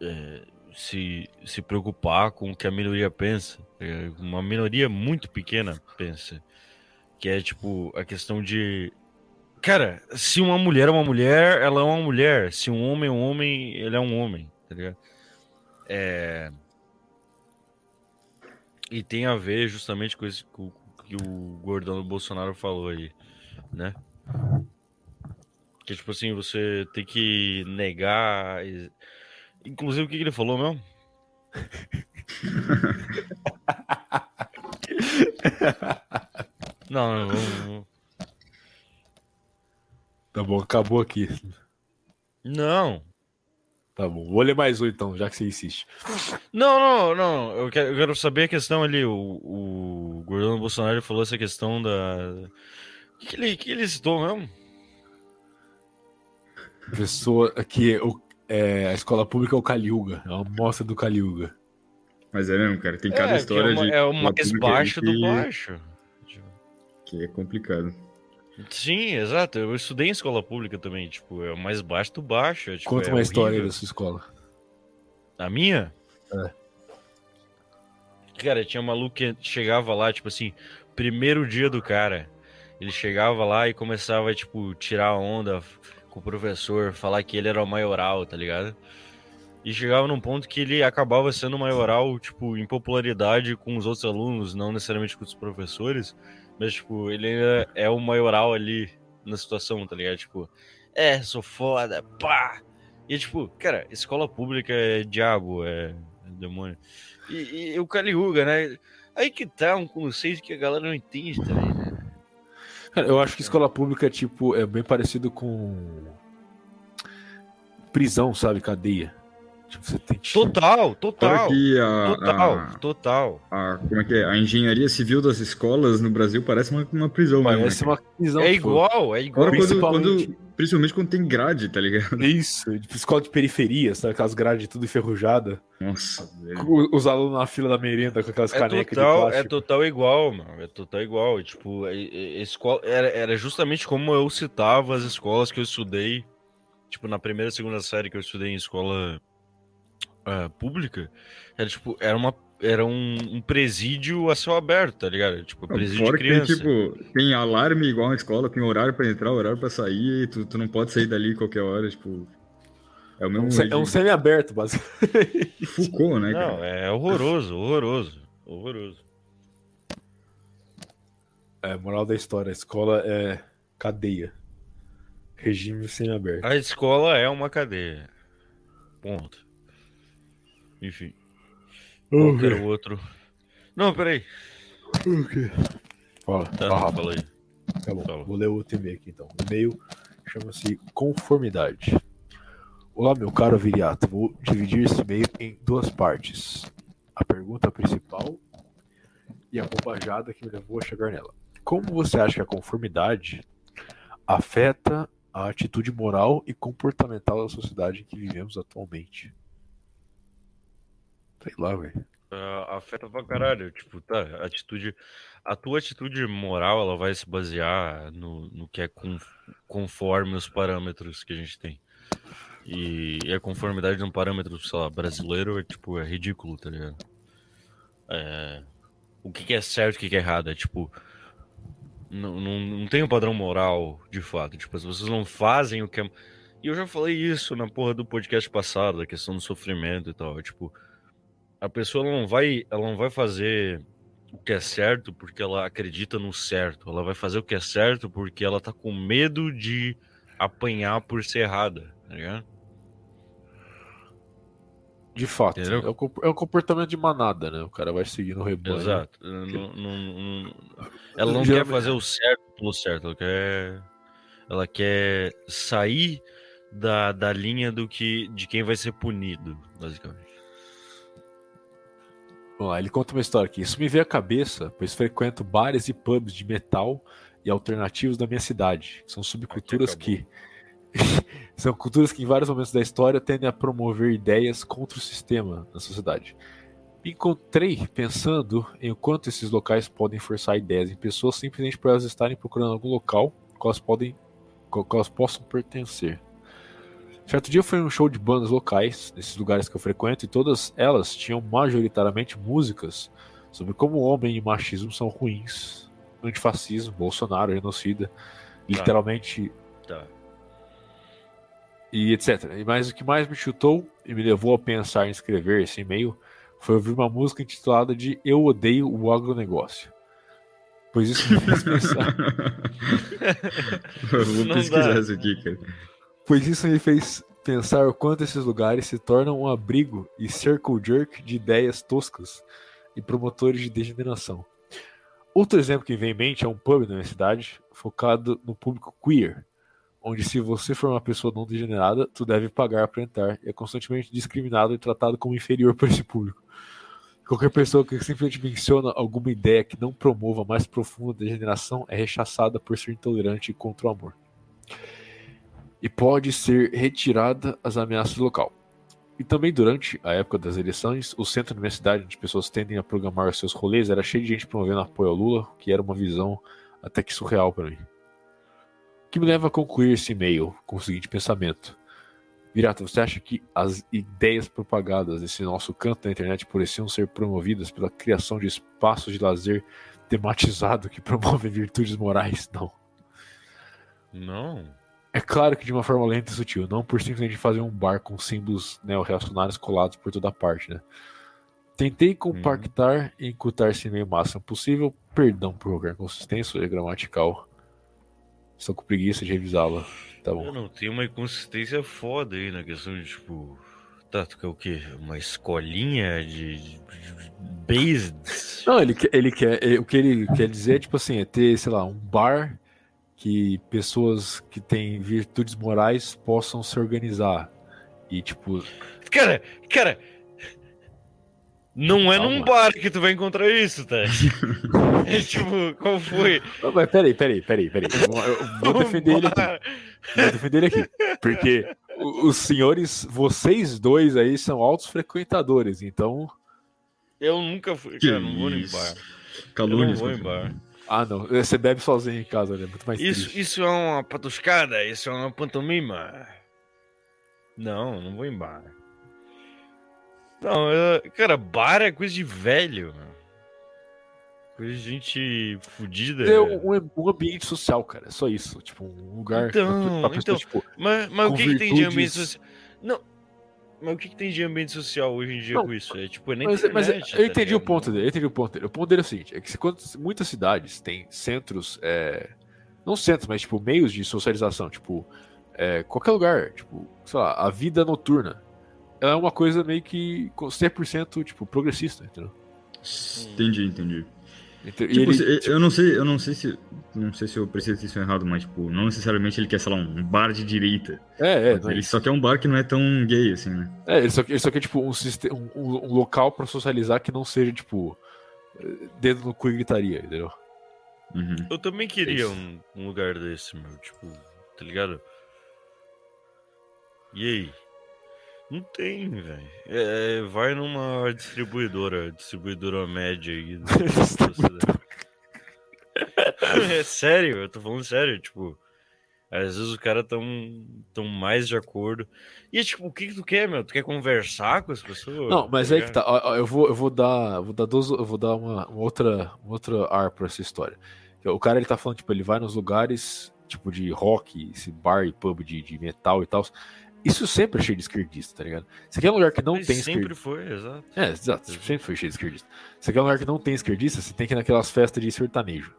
é, se, se preocupar com o que a minoria pensa. tá? Uma minoria muito pequena pensa. Que é tipo a questão de. Cara, se uma mulher é uma mulher, ela é uma mulher. Se um homem é um homem, ele é um homem, tá ligado? É... E tem a ver justamente com isso que o- gordão do Bolsonaro falou aí, né? Que tipo assim, você tem que negar. Inclusive, o que ele falou mesmo? Não, não, não, não. Tá bom, acabou aqui. Não, Tá bom. Vou ler mais um então, já que você insiste. não, não, não. Eu quero, eu quero saber a questão ali. O, o Gordão Bolsonaro falou essa questão da. O que, que ele, que ele citou mesmo? Pessoa que o- é, a escola pública é o Caliuga, é uma mostra do Caliuga. Mas é mesmo, cara. Tem cada é, história que é, uma- de. é o mais baixo do baixo. Que é complicado. Sim, exato. Eu estudei em escola pública também. Tipo, é o mais baixo do baixo. é, tipo, Conta é uma história horrível. da sua escola. A minha? É. Cara, tinha um maluco que chegava lá, tipo assim, primeiro dia do cara. Ele chegava lá e começava, tipo, tirar onda com o professor, falar que ele era o maioral, tá ligado? E chegava num ponto que ele acabava sendo maioral, tipo, em popularidade com os outros alunos, não necessariamente com os professores, mas, tipo, ele ainda é o maioral ali na situação, tá ligado? Tipo, é, sou foda, pá! E, tipo, cara, escola pública é diabo, é, é demônio. E, e o Caliuga, né? Aí que tá um conceito que a galera não entende também, né? Cara, eu acho que escola pública é tipo, é bem parecido com prisão, sabe? Cadeia. Tipo, você tem que. Total, total. A, Total, a, total. a- Como é que é? A engenharia civil das escolas no Brasil parece uma, uma prisão mesmo. Parece né, cara? uma prisão. É igual, é igual. Fora quando, principalmente- quando- Principalmente quando tem grade, tá ligado? Isso, tipo, escola de periferia, sabe? Aquelas grades tudo enferrujadas. Nossa, Os alunos na fila da merenda com aquelas É canecas total, de é plástico. total igual, mano. É total igual. E, tipo, é- é- escola, era, era justamente como eu citava as escolas que eu estudei. Tipo, na primeira e segunda série que eu estudei em escola ah, pública. Era tipo, era uma. Era um, um presídio a céu aberto, tá ligado? Tipo, presídio Fora de que tem, criança. tipo, tem alarme igual na escola, tem horário pra entrar, horário pra sair, e tu, tu não pode sair dali qualquer hora, tipo. É o É mesmo um se- rei é um semi-aberto, basicamente. Foucault, né, cara? Não, é horroroso, horroroso. Horroroso. É, moral da história, a escola é cadeia. Regime semi-aberto. A escola é uma cadeia. Ponto. Enfim. Qualquer outro. Não, peraí. Fala, Tá, fala, fala aí. tá bom. fala. Vou ler o outro e-mail aqui então. E-mail chama-se conformidade. Olá, meu caro Viriato. Vou dividir esse e-mail em duas partes. A pergunta principal e a bobajada que me levou a chegar nela. Como você acha que a conformidade afeta a atitude moral e comportamental da sociedade em que vivemos atualmente? Sei lá, velho. Uh, afeta pra caralho. Tipo, tá, a atitude. A tua atitude moral, ela vai se basear no, no que é com, conforme os parâmetros que a gente tem. E, e a conformidade de um parâmetro, sei lá, brasileiro é tipo, é ridículo, tá ligado? É, o que, que é certo e o que, que é errado. É tipo. Não, não, não tem um padrão moral, de fato. Tipo, as pessoas não fazem o que é. E eu já falei isso na porra do podcast passado, da questão do sofrimento e tal. É, tipo, a pessoa não vai, ela não vai fazer o que é certo porque ela acredita no certo. Ela vai fazer o que é certo porque ela tá com medo de apanhar por ser errada, tá ligado? De fato. É o, é o, comportamento de manada, né? O cara vai seguir no rebanho. Exato. Não, não, não, ela não quer fazer o certo pelo certo. Ela quer, ela quer sair da, da linha do que de quem vai ser punido, basicamente. Vamos lá, ele conta uma história aqui. Isso me veio à cabeça, pois frequento bares e pubs de metal e alternativos da minha cidade. São subculturas que. são culturas que, em vários momentos da história, tendem a promover ideias contra o sistema na sociedade. Me encontrei pensando em o quanto esses locais podem forçar ideias em pessoas simplesmente por elas estarem procurando algum local qual elas, podem, qual elas possam pertencer. Certo dia foi um show de bandas locais, nesses lugares que eu frequento, e todas elas tinham majoritariamente músicas sobre como o homem e o machismo são ruins, antifascismo, Bolsonaro, genocida, tá. literalmente. Tá. E etc. E mais o que mais me chutou e me levou a pensar em escrever esse e-mail foi ouvir uma música intitulada de Eu Odeio o Agronegócio. Pois isso me fez pensar. Vou pesquisar isso aqui, cara pois isso me fez pensar o quanto esses lugares se tornam um abrigo e circle jerk de ideias toscas e promotores de degeneração. Outro exemplo que vem em mente é um pub na minha cidade, focado no público queer, onde se você for uma pessoa não degenerada, tu deve pagar para entrar e é constantemente discriminado e tratado como inferior por esse público. Qualquer pessoa que simplesmente menciona alguma ideia que não promova mais profunda degeneração é rechaçada por ser intolerante contra o amor e pode ser retirada as ameaças do local. E também durante a época das eleições, o centro da minha cidade, onde pessoas tendem a programar seus rolês, era cheio de gente promovendo apoio ao Lula, que era uma visão até que surreal para mim. O que me leva a concluir esse e-mail com o seguinte pensamento. Virata, você acha que as ideias propagadas nesse nosso canto da internet pareciam ser promovidas pela criação de espaços de lazer tematizado que promovem virtudes morais? Não. Não. É claro que de uma forma lenta e sutil, não por simplesmente fazer um bar com símbolos neo-reacionários colados por toda parte, né? Tentei compactar hum. e encurtar esse meio máximo possível, perdão por qualquer consistência é gramatical. Estou com preguiça de revisá-la. Tá bom. Não, tem uma inconsistência foda aí na questão de, tipo, tá, tu quer o quê? Uma escolinha de, de, de based? Não, ele, ele quer, ele, o que ele quer dizer é, tipo assim, é ter, sei lá, um bar que pessoas que têm virtudes morais possam se organizar. E tipo. Cara, cara. Não é Calma. num bar que tu vai encontrar isso, tá? é tipo, qual foi? Não, mas peraí, peraí, peraí, peraí. Eu vou defender ele aqui. Vou defender ele aqui. Porque os senhores, vocês dois aí são altos frequentadores, então. Eu nunca fui. Cara, não vou em bar. Calúnias, eu não vou em bar. Ah, não. Você bebe sozinho em casa, né? Muito mais isso, triste. Isso é uma patuscada? Isso é uma pantomima? Não, não vou em bar. Não, eu, cara, bar é coisa de velho. Coisa de gente fodida. É um, um, ambiente social, cara. É só isso. Tipo, um lugar então, pra, pra pessoa, então, tipo, Mas, mas o que, que tem de ambiente social? Não, mas o que, que, tem de ambiente social hoje em dia não, com isso? É tipo, é nem mas, internet, mas eu tá entendi o ponto dele, eu entendi o ponto dele. O ponto dele é o seguinte: é que quando muitas cidades têm centros, é, não centros, mas tipo, meios de socialização, tipo, é, qualquer lugar, tipo, sei lá, a vida noturna. Ela é uma coisa meio que 100% tipo, progressista, entendeu? Entendi, entendi. Então, Tipo, ele- se- eu não sei, eu não sei se. Não sei se eu preciso isso errado, mas, tipo, não necessariamente ele quer, sei lá, um bar de direita. é, é, é ele isso. só quer um bar que não é tão gay, assim, né? É, ele só, ele só quer, tipo, um, um, um- local pra socializar que não seja, tipo, dedo no cu e gritaria, entendeu? Uhum. Eu também queria Isso. um, um lugar desse, meu. Tipo, tá ligado? E aí? Não tem, velho. É, vai numa distribuidora, distribuidora média aí. é sério, eu tô falando sério, tipo. Às vezes os caras tão, tão mais de acordo. E tipo, o que, que tu quer, meu? Tu quer conversar com as pessoas? Não, mas Tá aí que tá. Eu vou, eu vou dar, vou dar, duas, eu vou dar uma, uma outra, um outro ar pra essa história. O cara ele tá falando, tipo, ele vai nos lugares, tipo, de rock, esse bar e pub de, de metal e tal. Isso sempre é cheio de esquerdista, tá ligado? Você quer um lugar que não Mas tem sempre esquerdista. foi, exato. É, exato, sempre foi cheio de esquerdista. Você quer um lugar que não tem esquerdista, você tem que ir naquelas festas de sertanejo.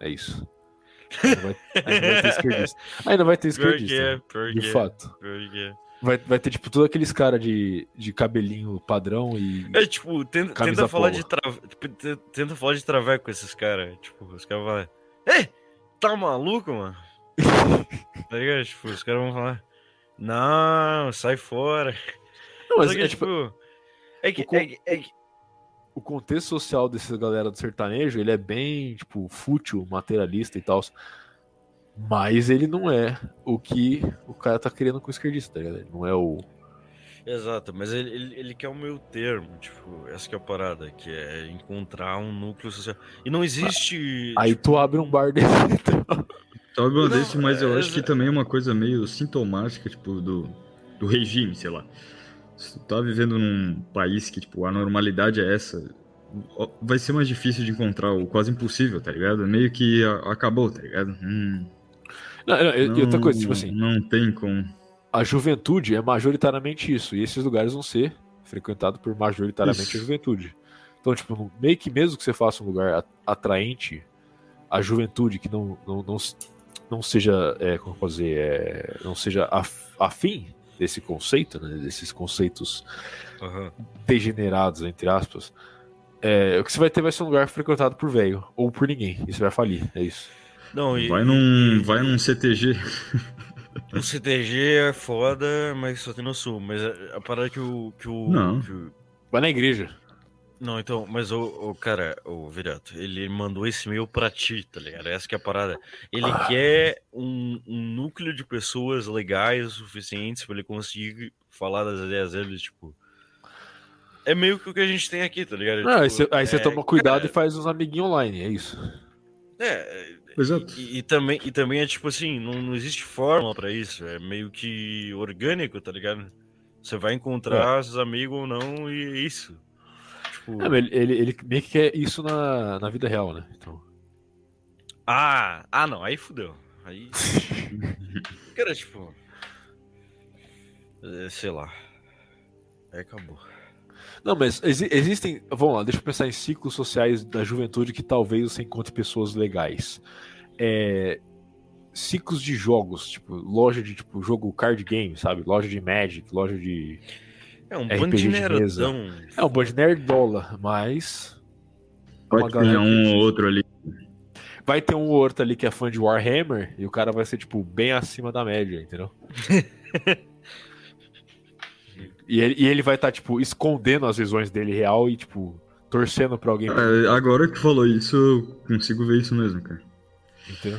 É isso. Aí não vai, aí não vai ter esquerdista. Aí não vai ter esquerdista. é, né? pior De que é, fato. pior que é. Vai, vai ter, tipo, todos aqueles caras de, de cabelinho padrão e. É, tipo, tenta, Camisa tenta falar de trave... tipo, te- Tenta falar de traveco com esses caras. Tipo, os caras vão falar. Ei, tá maluco, mano? tá ligado? Tipo, os caras vão falar. Não, sai fora. Não, mas que, é, tipo, tipo. É que, o con- é, é que- o contexto social dessa galera do sertanejo, ele é bem, tipo, fútil, materialista e tal. Mas ele não é o que o cara tá querendo com o esquerdista, tá ligado? Ele não é o. Exato, mas ele, ele, ele quer o meio termo, tipo, essa que é a parada, que é encontrar um núcleo social. E não existe. Aí tipo, tu abre um bar desse. então. Talvez um Não, desse, mas eu é- acho que também é uma coisa meio sintomática, tipo, do, do regime, sei lá. Se tu tá vivendo num país que, tipo, a normalidade é essa, vai ser mais difícil de encontrar, ou quase impossível, tá ligado? Meio que a- acabou, tá ligado? Hum, Não, não, e- e outra coisa, tipo não- assim, Não tem como. a juventude é majoritariamente isso. E esses lugares vão ser frequentados por majoritariamente Isso. a juventude. Então, tipo, meio que mesmo que você faça um lugar atraente, a juventude que não, não, não, não seja, é, como eu dizer, é, não seja af- afim desse conceito, né, desses conceitos aham. degenerados, entre aspas, é, o que você vai ter vai ser um lugar frequentado por velho, ou por ninguém, e você vai falir, é isso. Não, e, Vai num, vai num CTG. O CTG é foda, mas só tem no sul. Mas a, a parada que o. Que o, Não. que o- Vai na igreja. Não, então, mas o, o cara, o Virato, ele mandou esse e-mail pra ti, tá ligado? Essa que é a parada. Ele Ah. quer um, um núcleo de pessoas legais o suficientes pra ele conseguir falar das ideias dele, tipo. É meio que o que a gente tem aqui, tá ligado? Ah, aí Tipo, você, aí você é, toma cuidado cara, e faz uns amiguinhos online, é isso. É, Exato. e, e também, e também é tipo assim, não, não existe fórmula pra isso, é meio que orgânico, tá ligado? Você vai encontrar seus amigos ou não e é isso. Tipo, É, ele, ele, ele meio que quer isso na, na vida real, né? Então, ah, ah não, aí fudeu. Aí. Cara, tipo. é, Sei lá. Aí acabou. Não, mas exi- existem. Vamos lá, deixa eu pensar em ciclos sociais da juventude que talvez você encontre pessoas legais. É, ciclos de jogos, tipo, loja de tipo, jogo card game, sabe? Loja de Magic, loja de. É um RPG bando de de mesa. É um bando de nerdola, mas. Pode ter um ou outro ali. Vai ter um ou outro ali que é fã de Warhammer e o cara vai ser, tipo, bem acima da média, entendeu? e, ele, e ele vai estar, tipo, escondendo as visões dele real e, tipo, torcendo pra alguém. É, agora que tu falou isso, eu consigo ver isso mesmo, cara. Entendeu?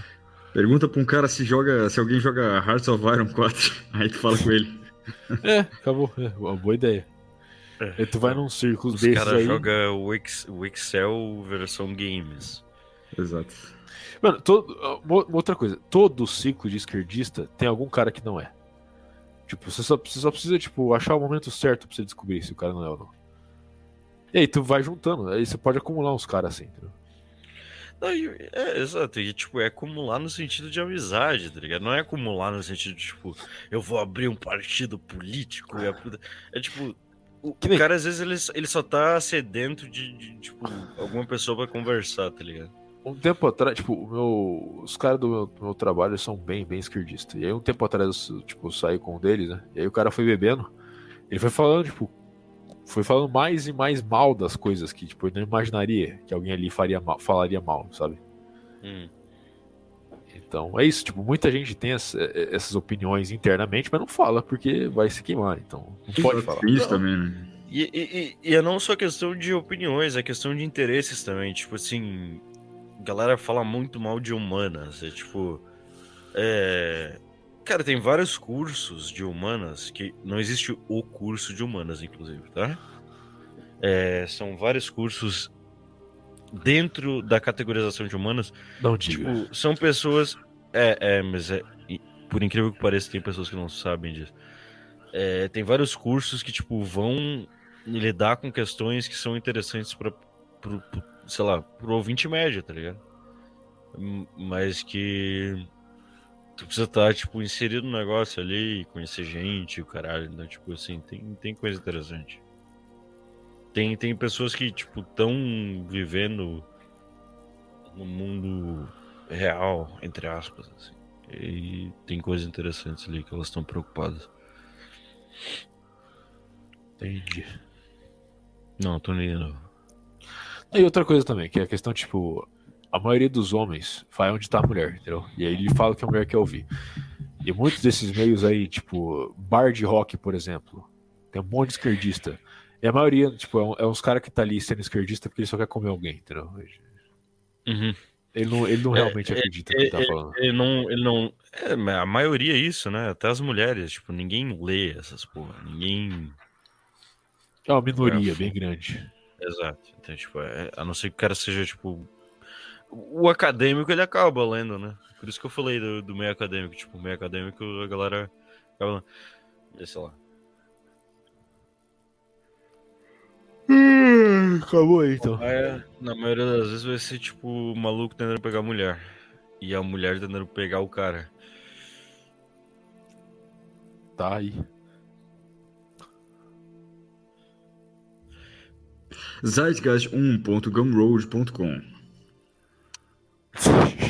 Pergunta pra um cara se joga, se alguém joga Hearts of Iron 4, aí tu fala com ele. É, acabou. É, uma boa ideia. É. Aí tu vai num círculo Os desses caras aí. jogam o, Ex- o Excel versão games. Exato. Mano, todo, outra coisa. Todo ciclo de esquerdista tem algum cara que não é. Tipo, você só, você só precisa, tipo, achar o momento certo pra você descobrir se o cara não é ou não. E aí tu vai juntando. Aí você pode acumular uns caras assim, entendeu? É, exato. E, tipo, é acumular no sentido de amizade, tá ligado? Não é acumular no sentido de, tipo, eu vou abrir um partido político e a puta... É, tipo, o, cara, às vezes, ele, ele só tá sedento de, de, tipo, alguma pessoa pra conversar, tá ligado? Um tempo atrás, tipo, o meu, os caras do meu, do meu trabalho são bem, bem esquerdistas. E aí um tempo atrás, eu, tipo, saí com um deles, né? E aí o cara foi bebendo. Ele foi falando, tipo, foi falando mais e mais mal das coisas que, tipo, eu não imaginaria que alguém ali faria mal, falaria mal, sabe? Hum. Então, é isso, tipo, muita gente tem essa, essas opiniões internamente, mas não fala porque vai se queimar, então não pode falar. Isso também, né? E, e, e é não só questão de opiniões, é questão de interesses também. Tipo assim, a galera fala muito mal de humanas. É tipo. É... Cara, tem vários cursos de humanas que não existe o curso de humanas, inclusive, tá? É, são vários cursos dentro da categorização de humanas. Não diga. Tipo, são pessoas. É, é, mas é, por incrível que pareça, tem pessoas que não sabem disso. É, tem vários cursos que, tipo, vão lidar com questões que são interessantes para sei lá, pro ouvinte médio, tá ligado? Mas que tu precisa estar, tá, tipo, inserido no negócio ali, conhecer gente, o caralho, né? Tipo assim, tem, tem coisa interessante. Tem, tem pessoas que, tipo, estão vivendo no mundo real, entre aspas, assim. E tem coisas interessantes ali que elas estão preocupadas. Entendi. Não, tô nem. E outra coisa também, que é a questão, tipo, a maioria dos homens vai onde tá a mulher, entendeu? E aí ele fala que a mulher quer ouvir. E muitos desses meios aí, tipo, bar de rock, por exemplo, tem um monte de esquerdista. E a maioria, tipo, é, é uns caras que tá ali sendo esquerdista porque ele só quer comer alguém, entendeu? Uhum. Ele não, ele não é, realmente é, acredita é, no que tá é, falando. Ele não. Ele não é, a maioria é isso, né? Até as mulheres, tipo, ninguém lê essas porra. Ninguém é uma minoria é, bem grande. Exato. Então, tipo, é, a não ser que o cara seja, tipo. O acadêmico ele acaba lendo, né? Por isso que eu falei do, do meio acadêmico. Tipo, meio acadêmico a galera acaba lendo. Sei lá. Hum, acabou aí então. Na maioria das vezes vai ser tipo o maluco tentando pegar a mulher. E a mulher tentando pegar o cara. Tá aí. zeitgeist1.gumroad.com Thank you.